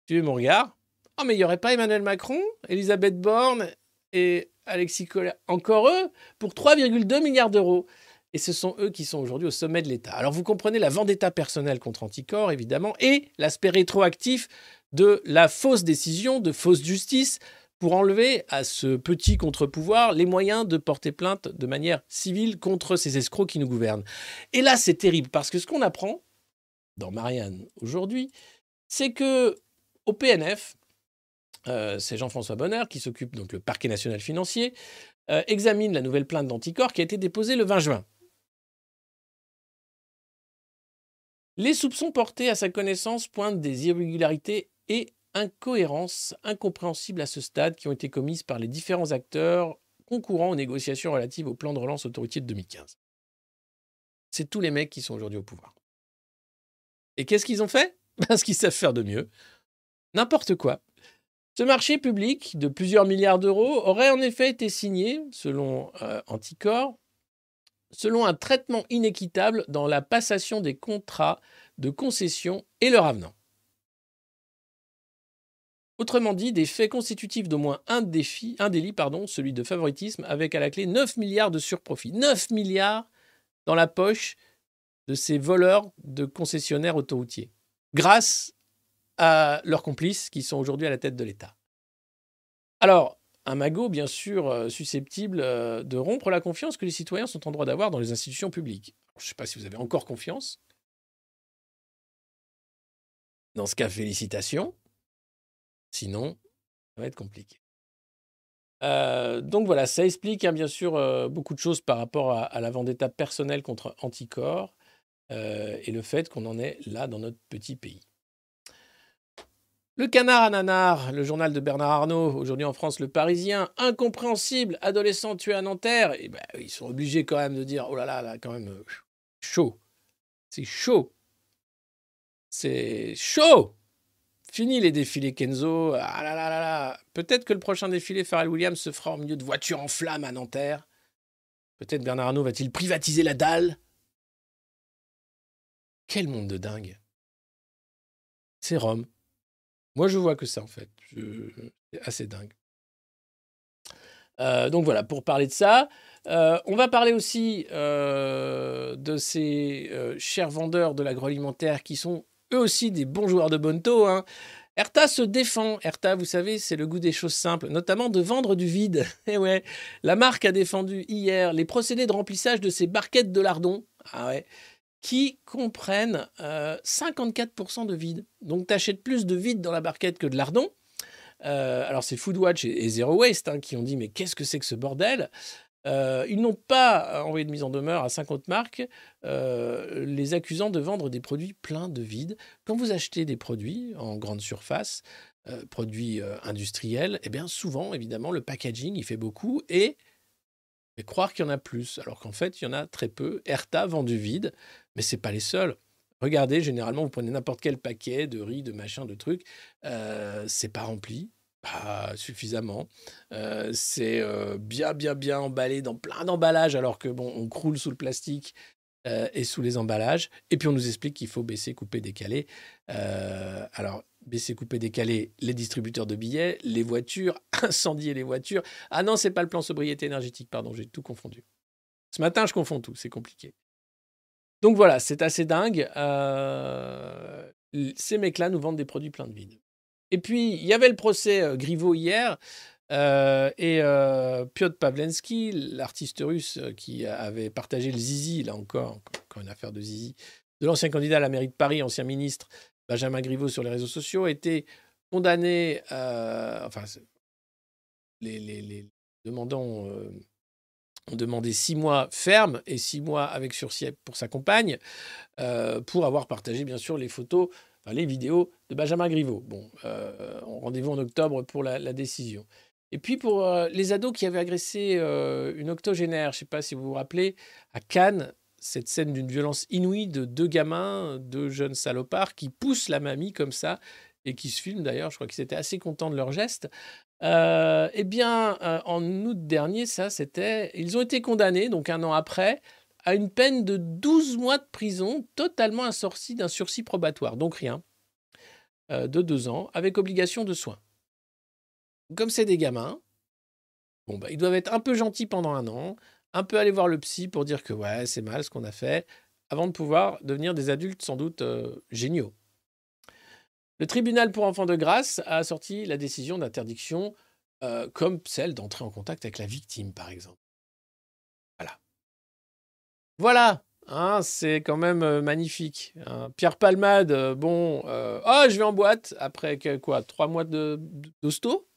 Tu veux mon regard? Oh, mais il n'y aurait pas Emmanuel Macron, Elisabeth Borne et Alexis Collère, encore eux, pour 3,2 milliards d'euros. Et ce sont eux qui sont aujourd'hui au sommet de l'État. Alors vous comprenez la vendetta personnelle contre Anticor, évidemment, et l'aspect rétroactif de la fausse décision, de fausse justice, pour enlever à ce petit contre-pouvoir les moyens de porter plainte de manière civile contre ces escrocs qui nous gouvernent. Et là, c'est terrible, parce que ce qu'on apprend dans Marianne aujourd'hui, c'est que au PNF, euh, c'est Jean-François Bonheur qui s'occupe donc le parquet national financier, euh, examine la nouvelle plainte d'Anticor qui a été déposée le 20 juin. Les soupçons portés à sa connaissance pointent des irrégularités et incohérences incompréhensibles à ce stade qui ont été commises par les différents acteurs concourant aux négociations relatives au plan de relance autoroutier de 2015. C'est tous les mecs qui sont aujourd'hui au pouvoir. Et qu'est-ce qu'ils ont fait? Ben, Ce qu'ils savent faire de mieux. N'importe quoi. Ce marché public de plusieurs milliards d'euros aurait en effet été signé, selon euh, Anticor, selon un traitement inéquitable dans la passation des contrats de concession et leur avenant. Autrement dit, des faits constitutifs d'au moins un, délit, pardon, celui de favoritisme, avec à la clé 9 milliards de surprofit. 9 milliards dans la poche de ces voleurs de concessionnaires autoroutiers, grâce à leurs complices qui sont aujourd'hui à la tête de l'État. Alors, un magot, bien sûr, euh, susceptible euh, de rompre la confiance que les citoyens sont en droit d'avoir dans les institutions publiques. Je ne sais pas si vous avez encore confiance. Dans ce cas, félicitations. Sinon, ça va être compliqué. Euh, donc voilà, ça explique hein, bien sûr beaucoup de choses par rapport à, la vendetta personnelle contre Anticor euh, et le fait qu'on en est là dans notre petit pays. Le canard à nanar, le journal de Bernard Arnault, aujourd'hui en France, le Parisien, incompréhensible, adolescent tué à Nanterre, et ben, ils sont obligés quand même de dire oh là là, là quand même euh, chaud. C'est chaud. C'est chaud. Fini les défilés Kenzo. Ah là là là là. Peut-être que le prochain défilé Pharrell Williams se fera au milieu de voitures en flammes à Nanterre. Peut-être Bernard Arnault va-t-il privatiser la dalle Quel monde de dingue. C'est Rome. Moi, je vois que ça, en fait. C'est assez dingue. Euh, donc voilà, pour parler de ça, euh, on va parler aussi euh, de ces chers vendeurs de l'agroalimentaire qui sont eux aussi des bons joueurs de Bonto. Hein. Erta se défend. Erta, vous savez, c'est le goût des choses simples, notamment de vendre du vide. [laughs] Et ouais, la marque a défendu hier les procédés de remplissage de ses barquettes de lardons. Ah ouais qui comprennent euh, 54% de vide. Donc, tu achètes plus de vide dans la barquette que de lardon. Euh, alors, c'est Foodwatch et, Zero Waste hein, qui ont dit Mais qu'est-ce que c'est que ce bordel? Euh, Ils n'ont pas envoyé de mise en demeure à 50 marques, euh, les accusant de vendre des produits pleins de vide. Quand vous achetez des produits en grande surface, euh, produits euh, industriels, eh bien, souvent, évidemment, le packaging, il fait beaucoup et et croire qu'il y en a plus, alors qu'en fait, il y en a très peu. Erta vend du vide, mais c'est pas les seuls. Regardez, généralement, vous prenez n'importe quel paquet de riz, de machin, de trucs, euh, c'est pas rempli, pas suffisamment. Euh, c'est euh, bien, bien, bien emballé dans plein d'emballages, alors que bon, on croule sous le plastique et sous les emballages. Et puis on nous explique qu'il faut baisser, couper, décaler. Alors, baisser, couper, décaler les distributeurs de billets, les voitures, [laughs] incendier les voitures. Ah non, c'est pas le plan sobriété énergétique, pardon, j'ai tout confondu. Ce matin, je confonds tout, c'est compliqué. Donc voilà, c'est assez dingue. Euh, ces mecs-là nous vendent des produits pleins de vide. Et puis, il y avait le procès euh, Griveaux hier. euh, et euh, Piotr Pavlensky, l'artiste russe qui avait partagé le zizi, là encore, encore une affaire de zizi, de l'ancien candidat à la mairie de Paris, ancien ministre Benjamin Griveaux sur les réseaux sociaux, été condamné, enfin, les- les demandants ont demandé six mois ferme et six mois avec sursis pour sa compagne, euh, pour avoir partagé bien sûr les photos, les vidéos de Benjamin Griveaux. Bon, euh, rendez-vous en octobre pour la, décision. Et puis pour euh, les ados qui avaient agressé une octogénaire, je ne sais pas si vous vous rappelez, à Cannes, cette scène d'une violence inouïe de deux gamins, deux jeunes salopards qui poussent la mamie comme ça et qui se filment d'ailleurs. Je crois qu'ils étaient assez contents de leur geste. Euh, eh bien, euh, en août dernier, ça, c'était. Ils ont été condamnés, donc un an après, à une peine de 12 mois de prison, totalement assortie d'un sursis probatoire, donc rien, euh, de deux ans, avec obligation de soins. Comme c'est des gamins, bon, bah, ils doivent être un peu gentils pendant un an, un peu aller voir le psy pour dire que ouais, c'est mal ce qu'on a fait, avant de pouvoir devenir des adultes sans doute géniaux. Le tribunal pour enfants de grâce a sorti la décision d'interdiction euh, comme celle d'entrer en contact avec la victime, par exemple. Voilà. Voilà, hein, c'est quand même euh, magnifique. hein. Pierre Palmade, euh, bon, oh, je vais en boîte après quoi, trois mois d'hosto?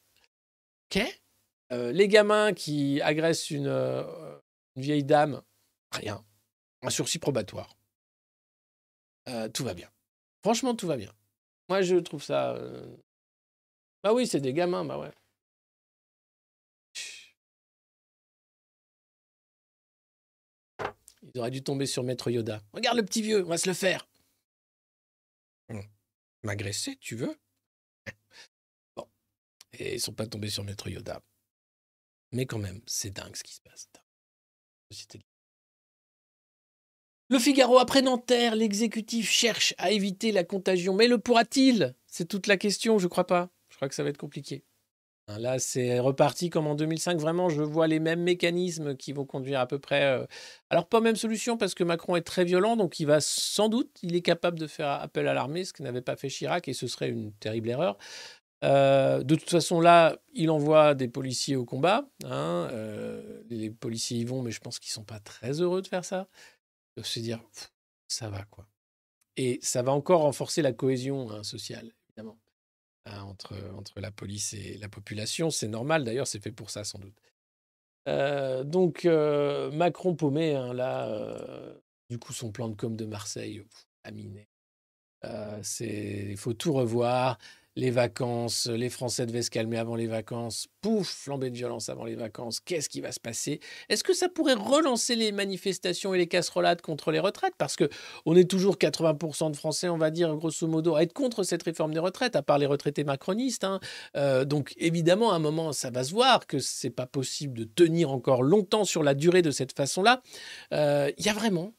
Ok. Les gamins qui agressent une, vieille dame, rien. Un sursis probatoire. Tout va bien. Franchement, tout va bien. Moi, je trouve ça. euh, Bah oui, c'est des gamins, bah ouais. Ils auraient dû tomber sur Maître Yoda. Regarde le petit vieux, on va se le faire. Hum. M'agresser, tu veux? Bon. Et ils sont pas tombés sur Maître Yoda. Mais quand même, c'est dingue ce qui se passe. Le Figaro après Nanterre, l'exécutif cherche à éviter la contagion. Mais le pourra-t-il? C'est toute la question, je crois pas. Je crois que ça va être compliqué. Hein, Là, c'est reparti comme en 2005. Vraiment, je vois les mêmes mécanismes qui vont conduire à peu près. euh, Alors, pas même solution parce que Macron est très violent, donc il va sans doute, il est capable de faire appel à l'armée, ce que n'avait pas fait Chirac, et ce serait une terrible erreur. Euh, de toute façon, là, il envoie des policiers au combat. hein, euh, les policiers y vont, mais je pense qu'ils sont pas très heureux de faire ça. Doivent se dire, ça va quoi. Et ça va encore renforcer la cohésion hein, sociale, évidemment, hein, entre, entre la police et la population. C'est normal, d'ailleurs, c'est fait pour ça, sans doute. Euh, donc, euh, Macron paumé, hein, là, euh, du coup, son plan de com de Marseille, pff, il faut tout revoir. Les vacances, les Français devaient se calmer avant les vacances. Pouf, flambée de violence avant les vacances. Qu'est-ce qui va se passer? Est-ce que ça pourrait relancer les manifestations et les casserolades contre les retraites? Parce que on est toujours 80% de Français, on va dire grosso modo, à être contre cette réforme des retraites, à part les retraités macronistes. hein. Euh, donc évidemment, à un moment, ça va se voir que c'est pas possible de tenir encore longtemps sur la durée de cette façon-là. Euh, Il y a vraiment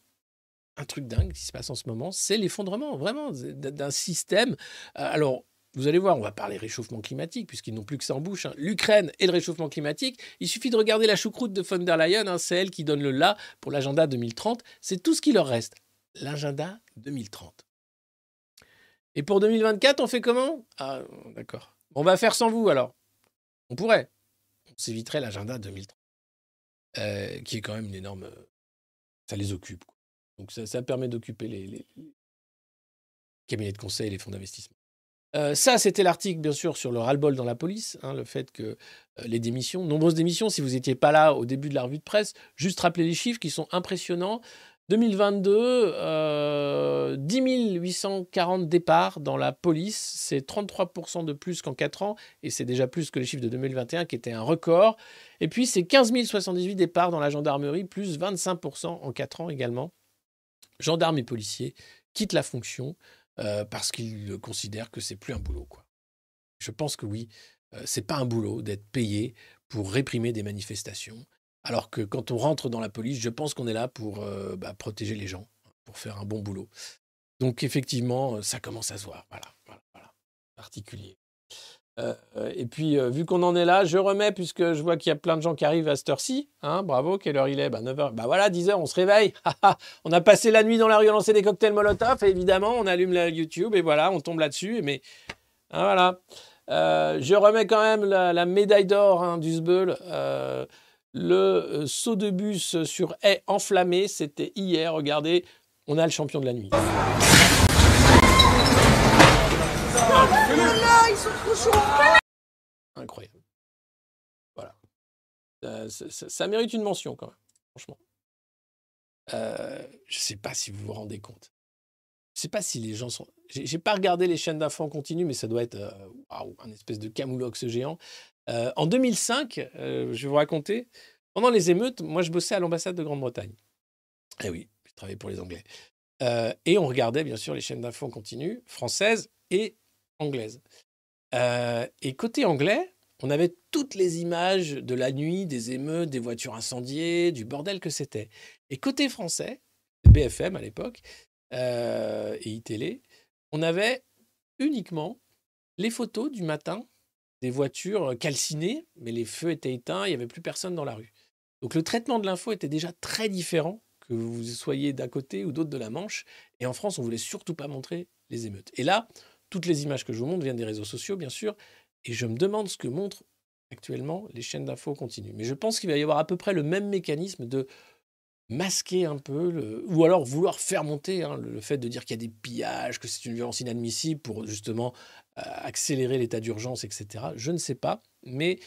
un truc dingue qui se passe en ce moment, c'est l'effondrement vraiment d'un système. Euh, Alors, vous allez voir, on va parler réchauffement climatique, puisqu'ils n'ont plus que ça en bouche. hein. L'Ukraine et le réchauffement climatique, il suffit de regarder la choucroute de von der Leyen, hein, c'est elle qui donne le là pour l'agenda 2030. C'est tout ce qui leur reste. L'agenda 2030. Et pour 2024, on fait comment? Ah, d'accord. On va faire sans vous alors. On pourrait. On s'éviterait l'agenda 2030, euh, qui est quand même une énorme. euh, Ça les occupe. Donc ça, permet d'occuper les cabinets de conseil et les fonds d'investissement. Euh, ça, c'était l'article, bien sûr, sur le ras-le-bol dans la police, hein, le fait que euh, les démissions, nombreuses démissions, si vous n'étiez pas là au début de la revue de presse, juste rappeler les chiffres qui sont impressionnants. 2022, euh, 10 840 départs dans la police, c'est 33% de plus qu'en 4 ans, et c'est déjà plus que les chiffres de 2021 qui était un record. Et puis c'est 15 078 départs dans la gendarmerie, plus 25% en 4 ans également. Gendarmes et policiers quittent la fonction euh, parce qu'ils considèrent que c'est plus un boulot. Quoi. Je pense que oui, euh, c'est pas un boulot d'être payé pour réprimer des manifestations. Alors que quand on rentre dans la police, je pense qu'on est là pour euh, bah, protéger les gens, pour faire un bon boulot. Donc effectivement, euh, ça commence à se voir. Voilà, voilà, voilà. Particulier. Euh, et puis, euh, vu qu'on en est là, je remets, puisque je vois qu'il y a plein de gens qui arrivent à cette heure-ci. Hein, bravo, quelle heure il est? Bah, 9h. Bah voilà, 10h, on se réveille. [laughs] on a passé la nuit dans la rue à lancer des cocktails Molotov, évidemment, on allume la YouTube, et voilà, on tombe là-dessus. Mais hein, voilà. Euh, je remets quand même la, médaille d'or hein, du Sbeul. Euh, le euh, saut de bus sur haie enflammé, c'était hier. Regardez, on a le champion de la nuit. Incroyable. Voilà. Ça, mérite une mention quand même, franchement. Euh, je ne sais pas si vous vous rendez compte. Je ne sais pas si les gens sont. J'ai pas regardé les chaînes d'infos en continu, mais ça doit être euh, un espèce de camoulox géant. Euh, en 2005, euh, je vais vous raconter, pendant les émeutes, moi je bossais à l'ambassade de Grande-Bretagne. Eh oui, je travaillais pour les Anglais. Et on regardait bien sûr les chaînes d'infos en continu, françaises et anglaises. Euh, et côté anglais, on avait toutes les images de la nuit, des émeutes, des voitures incendiées, du bordel que c'était. Et côté français, BFM à l'époque, euh, et iTélé, on avait uniquement les photos du matin des voitures calcinées, mais les feux étaient éteints, il n'y avait plus personne dans la rue. Donc le traitement de l'info était déjà très différent que vous soyez d'un côté ou d'autre de la Manche. Et en France, on voulait surtout pas montrer les émeutes. Et là, toutes les images que je vous montre viennent des réseaux sociaux, bien sûr. Et je me demande ce que montrent actuellement les chaînes d'infos continues. Mais je pense qu'il va y avoir à peu près le même mécanisme de masquer un peu, ou alors vouloir faire monter hein, le, le fait de dire qu'il y a des pillages, que c'est une violence inadmissible pour justement euh, accélérer l'état d'urgence, etc. Je ne sais pas, mais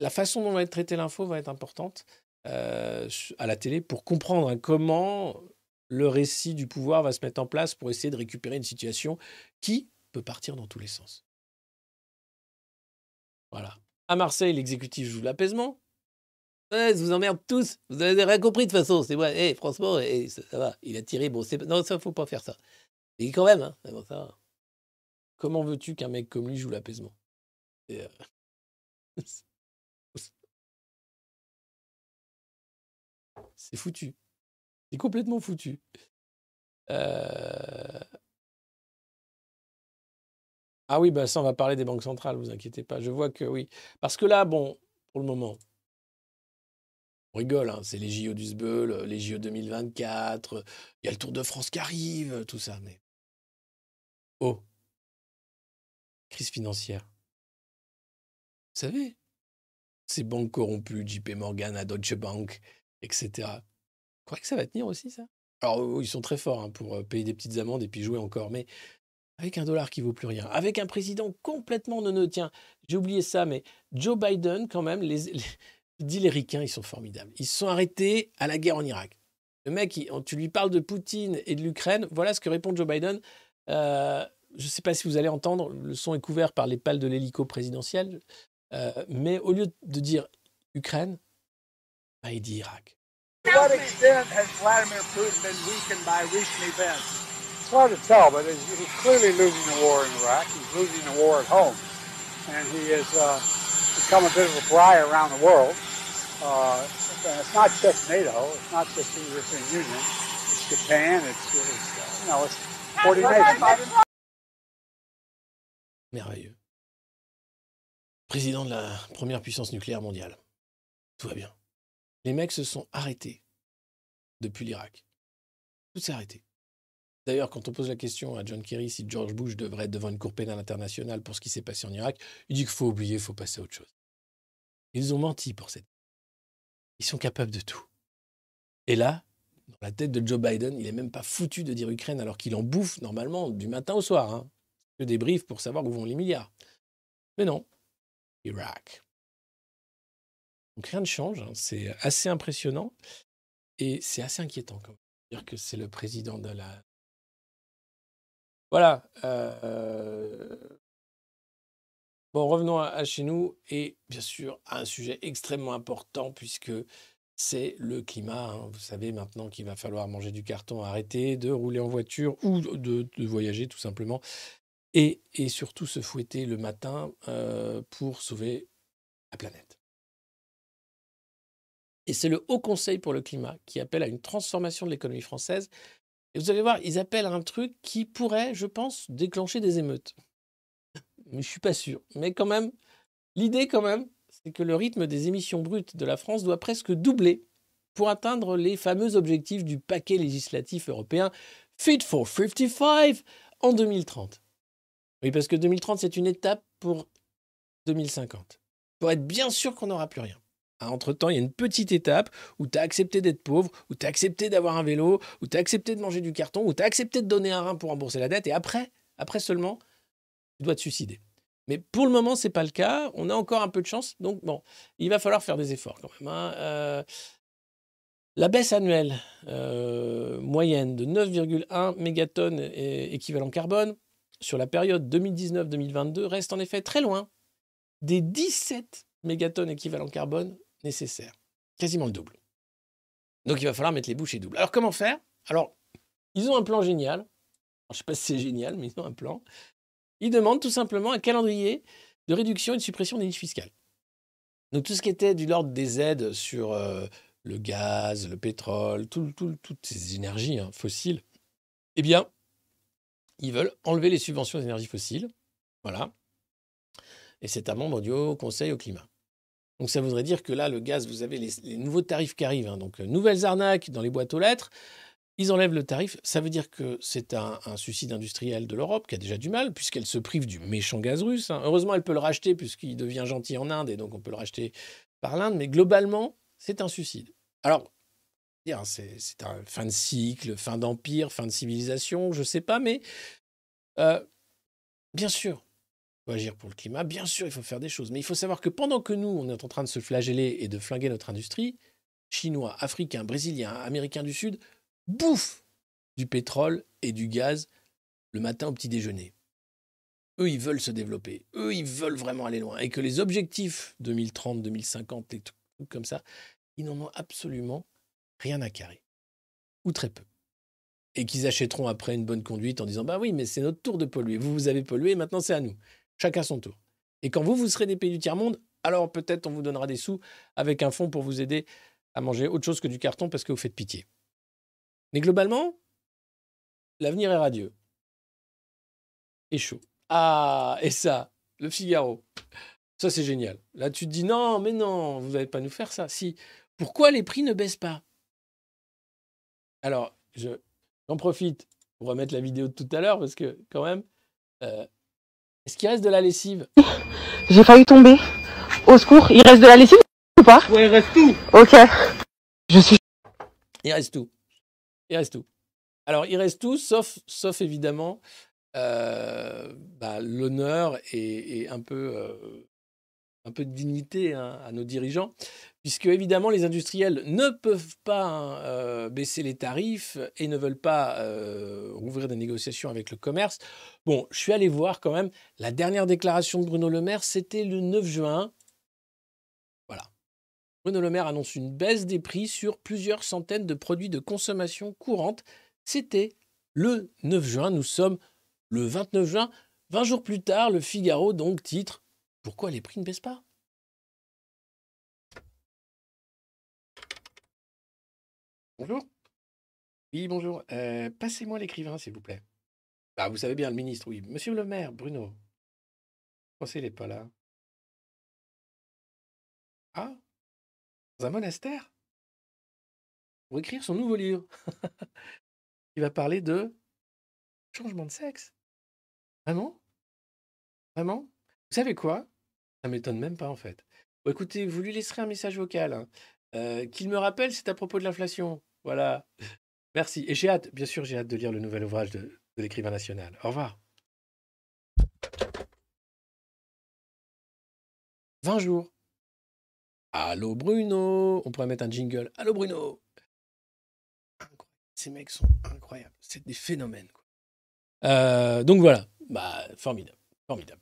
la façon dont va être traitée l'info va être importante euh, à la télé pour comprendre hein, comment le récit du pouvoir va se mettre en place pour essayer de récupérer une situation qui peut partir dans tous les sens. Voilà. À Marseille, l'exécutif joue l'apaisement. Ouais, je vous emmerde tous. Vous avez rien compris de toute façon. C'est vrai. Eh, franchement, eh, ça, ça va. Il a tiré. Bon, c'est non, ça faut pas faire ça. Et quand même, hein. mais bon, ça va. Comment veux-tu qu'un mec comme lui joue l'apaisement? C'est, euh, [laughs] C'est foutu. C'est complètement foutu. Euh, Ah oui, bah ça, on va parler des banques centrales, vous inquiétez pas. Je vois que oui. Parce que là, bon, pour le moment, on rigole, hein, c'est les JO du Sbeul, les JO 2024, il y a le Tour de France qui arrive, tout ça. Mais. Oh Crise financière. Vous savez, ces banques corrompues, JP Morgan, à Deutsche Bank, etc. Vous croyez que ça va tenir aussi, ça? Alors, euh, ils sont très forts hein, pour euh, payer des petites amendes et puis jouer encore, mais avec un dollar qui vaut plus rien, avec un président complètement non Tiens, j'ai oublié ça, mais Joe Biden, quand même, les, les, dis les ricains, ils sont formidables. Ils se sont arrêtés à la guerre en Irak. Le mec, tu lui parles de Poutine et de l'Ukraine, voilà ce que répond Joe Biden. Euh, je ne sais pas si vous allez entendre, le son est couvert par les pales de l'hélico présidentiel, euh, mais au lieu de dire Ukraine, bah, il dit Irak. To what extent has Vladimir Putin been weakened by recent events? It's hard to tell, but he's, he's clearly losing the war in Iraq. He's losing the war at home. And he has uh, become a bit of a pariah around the world. Uh, and it's not just NATO. It's not just the European Union. It's Japan. It's, it's you know, it's 40 nations. Merveilleux. Président de la première puissance nucléaire mondiale. Tout va bien. Les mecs se sont arrêtés depuis l'Irak. Tout s'est arrêté. D'ailleurs, quand on pose la question à John Kerry si George Bush devrait être devant une cour pénale internationale pour ce qui s'est passé en Irak, il dit qu'il faut oublier, il faut passer à autre chose. Ils ont menti pour cette. Ils sont capables de tout. Et là, dans la tête de Joe Biden, il n'est même pas foutu de dire Ukraine alors qu'il en bouffe normalement du matin au soir. Hein. Que des briefs pour savoir où vont les milliards. Mais non, Irak. Donc rien ne change, hein. c'est assez impressionnant et c'est assez inquiétant quand même. dire que c'est le président de la. Voilà. euh, Bon, revenons à, chez nous et bien sûr à un sujet extrêmement important puisque c'est le climat. hein. Vous savez maintenant qu'il va falloir manger du carton, arrêter de rouler en voiture ou de, voyager tout simplement et, et surtout se fouetter le matin euh, pour sauver la planète. Et c'est le Haut Conseil pour le climat qui appelle à une transformation de l'économie française. Vous allez voir, ils appellent un truc qui pourrait, je pense, déclencher des émeutes. [laughs] Mais je suis pas sûr. Mais quand même, l'idée quand même, c'est que le rythme des émissions brutes de la France doit presque doubler pour atteindre les fameux objectifs du paquet législatif européen Fit for 55 en 2030. Oui, parce que 2030, c'est une étape pour 2050. Pour être bien sûr qu'on n'aura plus rien. Entre-temps, il y a une petite étape où tu as accepté d'être pauvre, où tu as accepté d'avoir un vélo, où tu as accepté de manger du carton, où tu as accepté de donner un rein pour rembourser la dette, et après, après seulement, tu dois te suicider. Mais pour le moment, ce n'est pas le cas. On a encore un peu de chance. Donc, bon, il va falloir faire des efforts quand même. hein. Euh, la baisse annuelle euh, moyenne de 9,1 mégatonnes équivalent carbone sur la période 2019-2022 reste en effet très loin des 17 mégatonnes équivalent carbone Quasiment le double. Donc il va falloir mettre les bouchées doubles. Alors comment faire? Alors, ils ont un plan génial. Je ne sais pas si c'est génial, mais ils ont un plan. Ils demandent tout simplement un calendrier de réduction et de suppression des niches fiscales. Donc tout ce qui était du l'ordre des aides sur euh, le gaz, le pétrole, tout- tout- toutes ces énergies hein, fossiles, eh bien, ils veulent enlever les subventions d'énergie fossile. Voilà. Et c'est un membre du Haut Conseil au climat. Donc ça voudrait dire que là, le gaz, vous avez les, nouveaux tarifs qui arrivent. hein. donc, euh, nouvelles arnaques dans les boîtes aux lettres. Ils enlèvent le tarif. Ça veut dire que c'est un, suicide industriel de l'Europe qui a déjà du mal, puisqu'elle se prive du méchant gaz russe. hein. Heureusement, elle peut le racheter, puisqu'il devient gentil en Inde, et donc on peut le racheter par l'Inde. Mais globalement, c'est un suicide. Alors, c'est un fin de cycle, fin d'empire, fin de civilisation, je ne sais pas, mais euh, bien sûr, agir pour le climat, bien sûr, il faut faire des choses. Mais il faut savoir que pendant que nous, on est en train de se flageller et de flinguer notre industrie, Chinois, Africains, Brésiliens, Américains du Sud bouffent du pétrole et du gaz le matin au petit déjeuner. Eux, ils veulent se développer. Eux, ils veulent vraiment aller loin. Et que les objectifs 2030, 2050, les trucs comme ça, ils n'en ont absolument rien à carrer. Ou très peu. Et qu'ils achèteront après une bonne conduite en disant Bah oui, mais c'est notre tour de polluer. Vous, vous avez pollué, maintenant c'est à nous. Chacun son tour. Et quand vous, vous serez des pays du tiers-monde, alors peut-être on vous donnera des sous avec un fonds pour vous aider à manger autre chose que du carton parce que vous faites pitié. Mais globalement, l'avenir est radieux. Et chaud. Ah, et ça, le Figaro. Ça, c'est génial. Là, tu te dis non, mais non, vous n'allez pas nous faire ça. Si. Pourquoi les prix ne baissent pas? Alors, je, j'en profite pour remettre la vidéo de tout à l'heure parce que, quand même, euh, est-ce qu'il reste de la lessive [laughs] J'ai failli tomber. Au secours, il reste de la lessive ou pas Ouais, il reste tout. Ok. Je suis Il reste tout. Il reste tout. Alors, il reste tout, sauf, sauf évidemment euh, bah, l'honneur et, et un, peu, euh, un peu de dignité hein, à nos dirigeants, puisque évidemment, les industriels ne peuvent pas hein, euh, baisser les tarifs et ne veulent pas euh, rouvrir des négociations avec le commerce. Bon, je suis allé voir quand même la dernière déclaration de Bruno Le Maire, c'était le 9 juin. Voilà. Bruno Le Maire annonce une baisse des prix sur plusieurs centaines de produits de consommation courante. C'était le 9 juin. Nous sommes le 29 juin. 20 jours plus tard, le Figaro donc titre Pourquoi les prix ne baissent pas? Bonjour. Oui, bonjour. Euh, Passez-moi l'écrivain, s'il vous plaît. Ah, vous savez bien, le ministre, oui. Monsieur le maire, Bruno. Pensez, il n'est pas là. Ah Dans un monastère? Pour écrire son nouveau livre. [laughs] il va parler de changement de sexe. Vraiment? Vraiment? Vous savez quoi? Ça m'étonne même pas, en fait. Bon, écoutez, vous lui laisserez un message vocal. hein. Euh, Qu'il me rappelle, c'est à propos de l'inflation. Voilà. Merci. Et j'ai hâte, bien sûr, j'ai hâte de lire le nouvel ouvrage de, l'écrivain national. Au revoir. 20 jours. Allô Bruno On pourrait mettre un jingle. Allô Bruno. Ces mecs sont incroyables. C'est des phénomènes. Euh, donc voilà, bah, formidable. Formidable.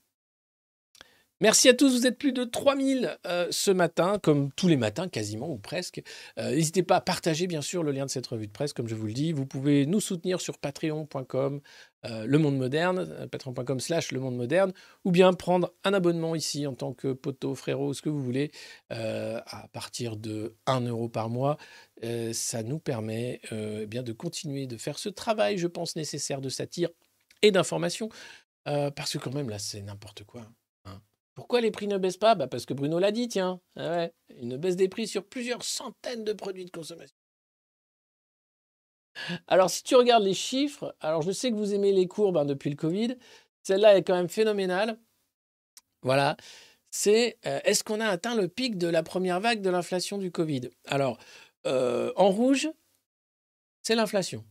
Merci à tous, vous êtes plus de 3000 euh, ce matin, comme tous les matins quasiment ou presque. Euh, N'hésitez pas à partager bien sûr le lien de cette revue de presse, comme je vous le dis. Vous pouvez nous soutenir sur patreon.com, euh, le monde moderne, euh, patreon.com slash moderne, ou bien prendre un abonnement ici en tant que poteau, frérot, ce que vous voulez, à partir de 1 euro par mois. Ça nous permet eh bien de continuer de faire ce travail, je pense, nécessaire de satire et d'information, parce que quand même là, c'est n'importe quoi. Pourquoi les prix ne baissent pas? Bah Parce que Bruno l'a dit, tiens. Ah ouais, une baisse des prix sur plusieurs centaines de produits de consommation. Alors, si tu regardes les chiffres, alors je sais que vous aimez les courbes hein, depuis le Covid, celle-là est quand même phénoménale. Voilà. C'est euh, est-ce qu'on a atteint le pic de la première vague de l'inflation du Covid? Alors, euh, en rouge, c'est l'inflation.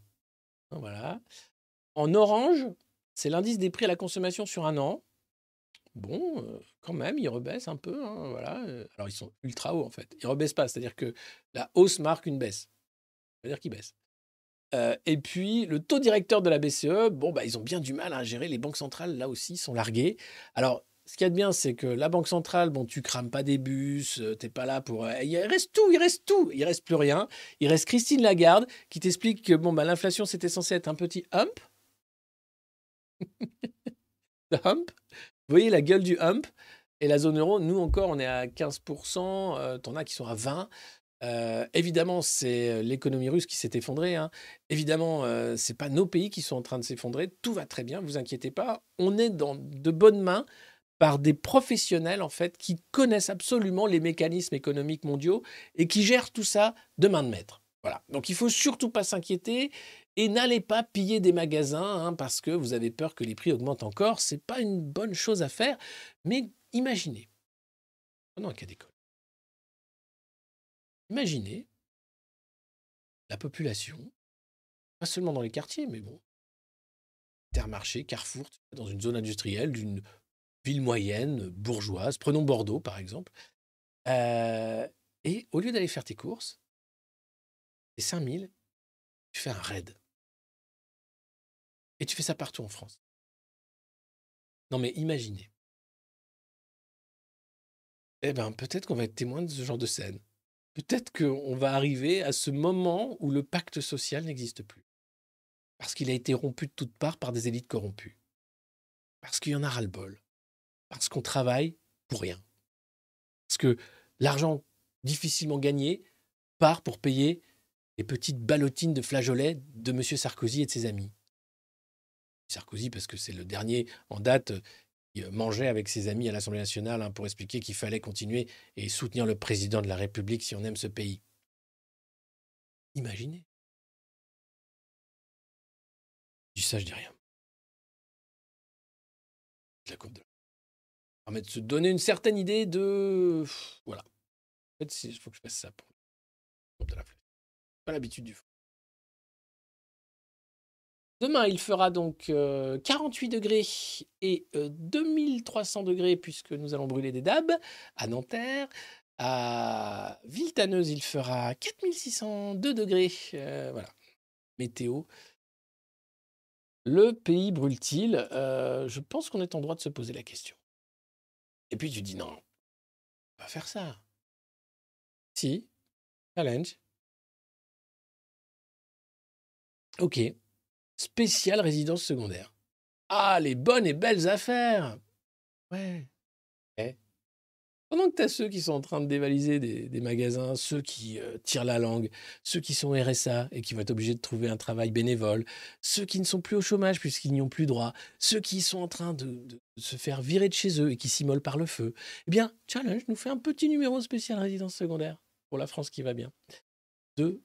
Voilà. En orange, c'est l'indice des prix à la consommation sur un an. Bon, quand même, ils rebaissent un peu. hein, voilà. Alors, ils sont ultra hauts, en fait. Ils rebaissent pas, c'est-à-dire que la hausse marque une baisse. C'est-à-dire qu'ils baissent. Et puis, le taux directeur de la BCE, bon, bah, ils ont bien du mal à gérer. Les banques centrales, là aussi, sont larguées. Alors, ce qu'il y a de bien, c'est que la banque centrale, bon, tu crames pas des bus, t'es pas là pour. il reste tout, il reste tout. Il reste plus rien. Il reste Christine Lagarde qui t'explique que bon, bah, l'inflation, c'était censé être un petit hump. [laughs] Le hump. Vous voyez la gueule du hump. Et la zone euro, nous encore, on est à 15%. Euh, T'en as qui sont à 20%. Euh, évidemment, c'est l'économie russe qui s'est effondrée. hein. Évidemment, euh, c'est pas nos pays qui sont en train de s'effondrer. Tout va très bien, vous inquiétez pas. On est dans de bonnes mains par des professionnels en fait qui connaissent absolument les mécanismes économiques mondiaux et qui gèrent tout ça de main de maître. Donc il faut surtout pas s'inquiéter et n'allez pas piller des magasins hein, parce que vous avez peur que les prix augmentent encore. C'est pas une bonne chose à faire. Mais imaginez, prenons un cas d'école. Imaginez la population, pas seulement dans les quartiers, mais bon, Intermarché, Carrefour, dans une zone industrielle d'une ville moyenne, bourgeoise, prenons Bordeaux par exemple, Euh, et au lieu d'aller faire tes courses, les 5000, tu fais un raid. Et tu fais ça partout en France. Non mais imaginez. Eh bien, peut-être qu'on va être témoin de ce genre de scène. Peut-être qu'on va arriver à ce moment où le pacte social n'existe plus. Parce qu'il a été rompu de toutes parts par des élites corrompues. Parce qu'il y en a ras-le-bol. Parce qu'on travaille pour rien. Parce que l'argent difficilement gagné part pour payer les petites ballotines de flageolets de M. Sarkozy et de ses amis. Sarkozy, parce que c'est le dernier en date euh, qui euh, mangeait avec ses amis à l'Assemblée nationale hein, pour expliquer qu'il fallait continuer et soutenir le président de la République si on aime ce pays. Imaginez. Je dis ça, je dis rien. La courbe de permet de se donner une certaine idée de... Voilà. En fait, il faut que je fasse ça pour la de la. Pas l'habitude du fond. Demain, il fera donc euh, 48 degrés et euh, 2300 degrés puisque nous allons brûler des dabs à Nanterre. À Villetaneuse, il fera 4602 degrés. Euh, voilà. Météo. Le pays brûle-t-il? Euh, Je pense qu'on est en droit de se poser la question. Et puis tu dis non, on va faire ça. Si, challenge. Ok. Spécial résidence secondaire. Ah, les bonnes et belles affaires. Ouais. Eh. Pendant que tu as ceux qui sont en train de dévaliser des, magasins, ceux qui euh, tirent la langue, ceux qui sont RSA et qui vont être obligés de trouver un travail bénévole, ceux qui ne sont plus au chômage puisqu'ils n'y ont plus droit, ceux qui sont en train de, se faire virer de chez eux et qui s'immolent par le feu, eh bien, Challenge nous fait un petit numéro spécial résidence secondaire pour la France qui va bien. De,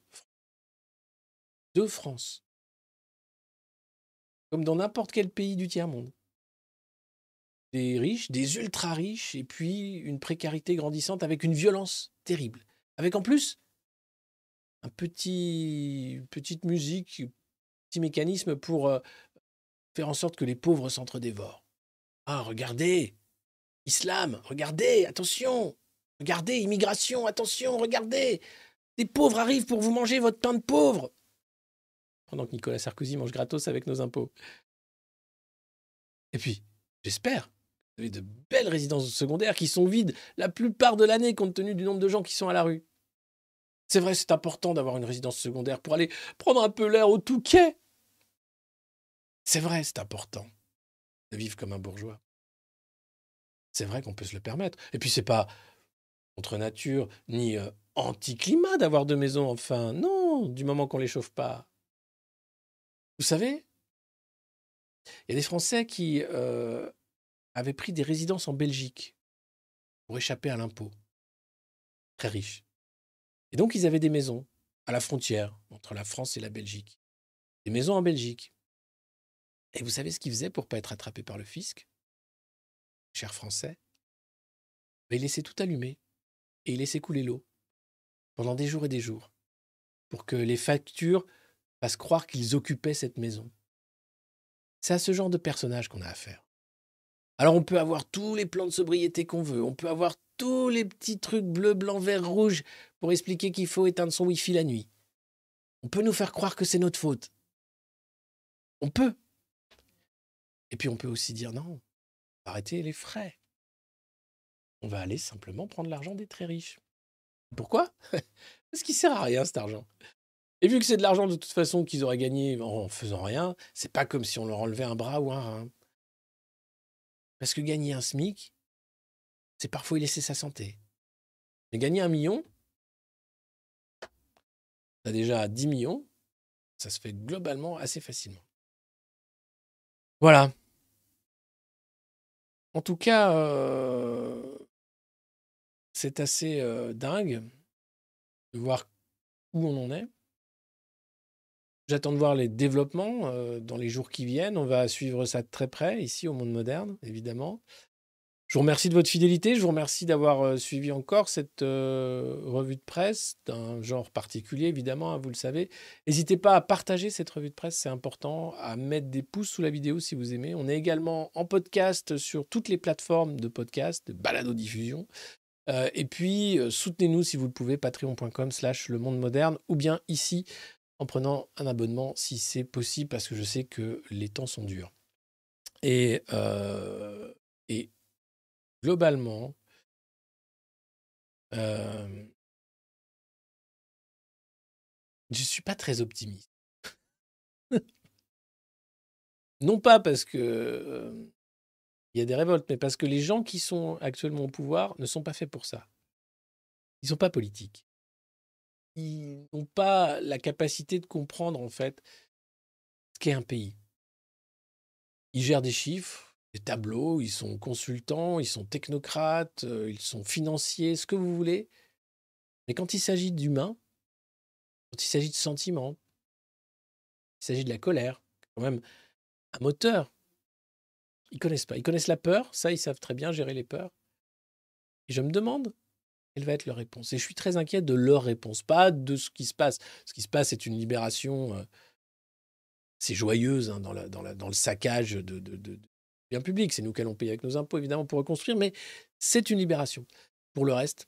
de France. Comme dans n'importe quel pays du tiers-monde. Des riches, des ultra riches, et puis une précarité grandissante avec une violence terrible. Avec en plus un petit, petite musique, petit mécanisme pour euh, faire en sorte que les pauvres s'entre-dévorent. Ah, regardez Islam, regardez, attention Regardez, immigration, attention, regardez Des pauvres arrivent pour vous manger votre pain de pauvre pendant que Nicolas Sarkozy mange gratos avec nos impôts. Et puis, j'espère, vous avez de belles résidences secondaires qui sont vides la plupart de l'année compte tenu du nombre de gens qui sont à la rue. C'est vrai, c'est important d'avoir une résidence secondaire pour aller prendre un peu l'air au Touquet. C'est vrai, c'est important de vivre comme un bourgeois. C'est vrai qu'on peut se le permettre. Et puis, c'est pas contre nature ni euh, anti-climat d'avoir deux maisons, enfin. Non, du moment qu'on les chauffe pas. Vous savez, il y a des Français qui euh, avaient pris des résidences en Belgique pour échapper à l'impôt. Très riches. Et donc, ils avaient des maisons à la frontière entre la France et la Belgique. Des maisons en Belgique. Et vous savez ce qu'ils faisaient pour pas être attrapés par le fisc? Chers Français, ils laissaient tout allumer et ils laissaient couler l'eau pendant des jours et des jours pour que les factures fassent croire qu'ils occupaient cette maison. C'est à ce genre de personnage qu'on a affaire. Alors on peut avoir tous les plans de sobriété qu'on veut, on peut avoir tous les petits trucs bleu, blanc, vert, rouge pour expliquer qu'il faut éteindre son Wi-Fi la nuit. On peut nous faire croire que c'est notre faute. On peut. Et puis on peut aussi dire non, arrêtez les frais. On va aller simplement prendre l'argent des très riches. Pourquoi? [laughs] Parce qu'il sert à rien cet argent. Et vu que c'est de l'argent de toute façon qu'ils auraient gagné en faisant rien, c'est pas comme si on leur enlevait un bras ou un rein. Parce que gagner un SMIC, c'est parfois y laisser sa santé. Mais gagner un million, t'as déjà 10 millions, ça se fait globalement assez facilement. Voilà. En tout cas, euh, c'est assez euh, dingue de voir où on en est. J'attends de voir les développements euh, dans les jours qui viennent. On va suivre ça de très près ici au monde moderne, évidemment. Je vous remercie de votre fidélité. Je vous remercie d'avoir euh, suivi encore cette euh, revue de presse d'un genre particulier, évidemment, hein, vous le savez. N'hésitez pas à partager cette revue de presse, c'est important, à mettre des pouces sous la vidéo si vous aimez. On est également en podcast sur toutes les plateformes de podcast, de balado-diffusion. et puis, soutenez-nous si vous le pouvez, patreon.com slash le monde moderne, ou bien ici en prenant un abonnement si c'est possible, parce que je sais que les temps sont durs. Et, euh, globalement, euh, je ne suis pas très optimiste. [laughs] non pas parce que euh, il y a des révoltes, mais parce que les gens qui sont actuellement au pouvoir ne sont pas faits pour ça. Ils ne sont pas politiques ils n'ont pas la capacité de comprendre en fait ce qu'est un pays. Ils gèrent des chiffres, des tableaux, ils sont consultants, ils sont technocrates, euh, ils sont financiers, ce que vous voulez. Mais quand il s'agit d'humain, quand il s'agit de sentiments, il s'agit de la colère, quand même un moteur. Ils connaissent pas. Ils connaissent la peur, ça ils savent très bien gérer les peurs. Et je me demande va être leur réponse Et je suis très inquiet de leur réponse, pas de ce qui se passe. Ce qui se passe, c'est une libération, euh, c'est joyeuse hein, dans, le saccage de, de, publics. C'est nous qui allons payer avec nos impôts, évidemment, pour reconstruire, mais c'est une libération. Pour le reste,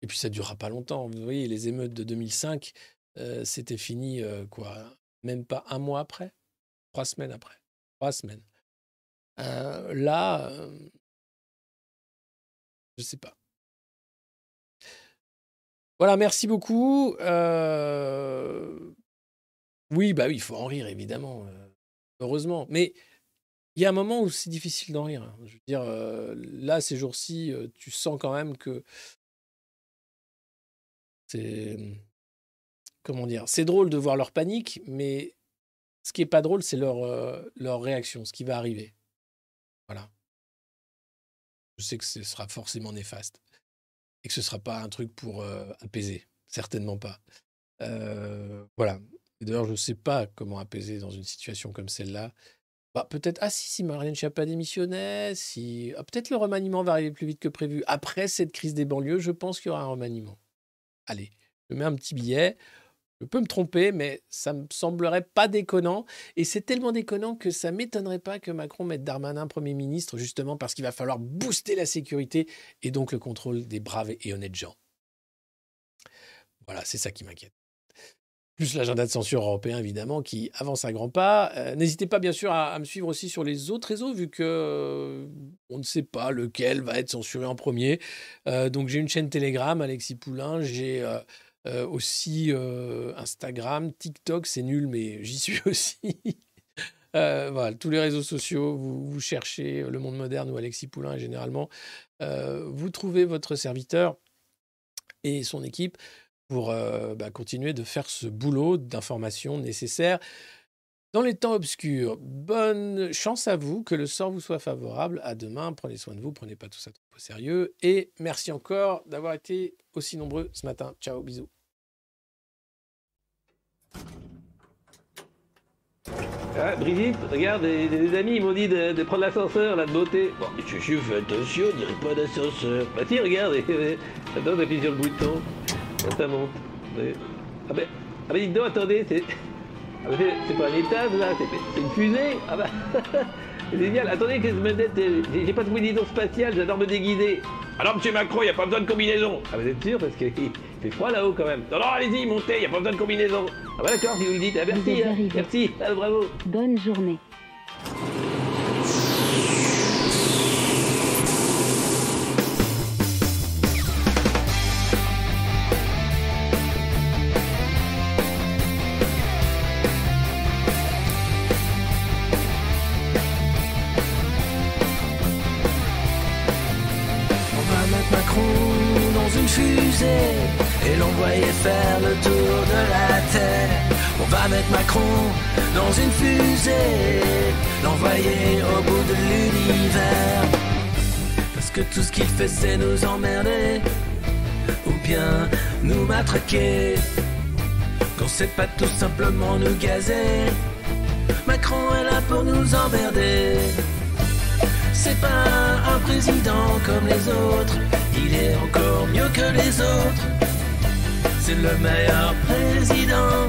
et puis ça ne durera pas longtemps. Vous voyez, les émeutes de 2005, euh, c'était fini, euh, quoi, même pas un mois après, trois semaines après, trois semaines. là, je sais pas. Voilà, merci beaucoup. Euh, oui, bah oui, il faut en rire, évidemment. Euh, heureusement. Mais il y a un moment où c'est difficile d'en rire. Hein. Je veux euh, là, ces jours-ci, tu sens quand même que c'est. Comment dire C'est drôle de voir leur panique, mais ce qui est pas drôle, c'est leur, leur réaction, ce qui va arriver. Je sais que ce sera forcément néfaste et que ce sera pas un truc pour apaiser, certainement pas. voilà. D'ailleurs, je ne sais pas comment apaiser dans une situation comme celle-là. Bah, peut-être, ah si, si Marlène Schiappa démissionnait, si, ah, peut-être le remaniement va arriver plus vite que prévu. Après cette crise des banlieues, je pense qu'il y aura un remaniement. Allez, je mets un petit billet. Je peux me tromper, mais ça me semblerait pas déconnant. Et c'est tellement déconnant que ça m'étonnerait pas que Macron mette Darmanin Premier ministre, justement parce qu'il va falloir booster la sécurité et donc le contrôle des braves et honnêtes gens. Voilà, c'est ça qui m'inquiète. plus l'agenda de censure européen, évidemment, qui avance à grands pas. Euh, N'hésitez pas, bien sûr, à, me suivre aussi sur les autres réseaux, vu que euh, on ne sait pas lequel va être censuré en premier. Euh, donc, j'ai une chaîne Telegram, Alexis Poulain. J'ai euh, aussi euh, Instagram, TikTok, c'est nul, mais j'y suis [laughs] aussi. Euh, voilà, tous les réseaux sociaux, vous, cherchez Le Monde Moderne ou Alexis Poulain, généralement, vous trouvez votre serviteur et son équipe pour bah, continuer de faire ce boulot d'information nécessaire dans les temps obscurs. Bonne chance à vous, que le sort vous soit favorable. À demain, prenez soin de vous, prenez pas tout ça trop au sérieux. Et merci encore d'avoir été aussi nombreux ce matin. Ciao, bisous. Ah, Brigitte, regarde, des, des amis m'ont dit de, prendre l'ascenseur de beauté. Bon, mais je, fais attention, on dirait pas d'ascenseur. Bah si, regarde, [laughs] attends, t'appuies sur le bouton, ça monte. Ah ben, ah ben dites donc, attendez, c'est... Ah c'est- pas un étage là, c'est une fusée Ah bah, c'est [laughs] génial. Attendez que je euh, j'ai j'ai pas de combinaison spatiale, j'adore me déguiser. Alors monsieur Macron, y a pas besoin de combinaison. Ah vous êtes sûr parce qu'il fait froid là-haut quand même. Non, non, allez-y, montez, y a pas besoin de combinaison. Ah bah d'accord, si vous le dites, ah merci, hein, merci, ah, bravo. Bonne journée. Dans une fusée, l'envoyer au bout de l'univers. Parce que tout ce qu'il fait c'est nous emmerder ou bien nous matraquer. Qu'on sait pas tout simplement nous gazer. Macron est là pour nous emmerder. C'est pas un président comme les autres, il est encore mieux que les autres. C'est le meilleur président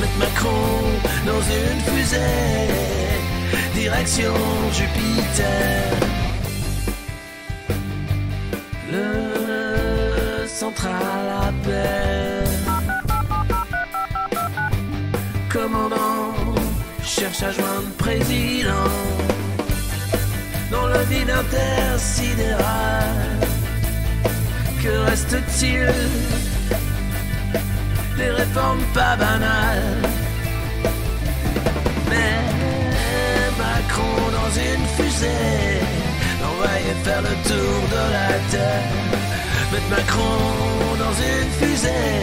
Mettre Macron dans une fusée, direction Jupiter. Le central appelle. Commandant cherche à joindre président dans le vide intersidéral. Que reste-t-il Les réformes pas banales. Mais Macron dans une fusée, l'envoyer faire le tour de la terre. Mettre Macron dans une fusée,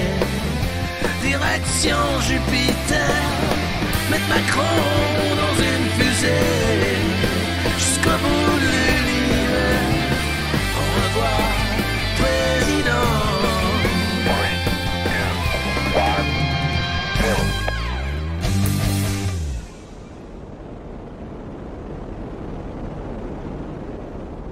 direction Jupiter. Mettre Macron dans une fusée, jusqu'au bout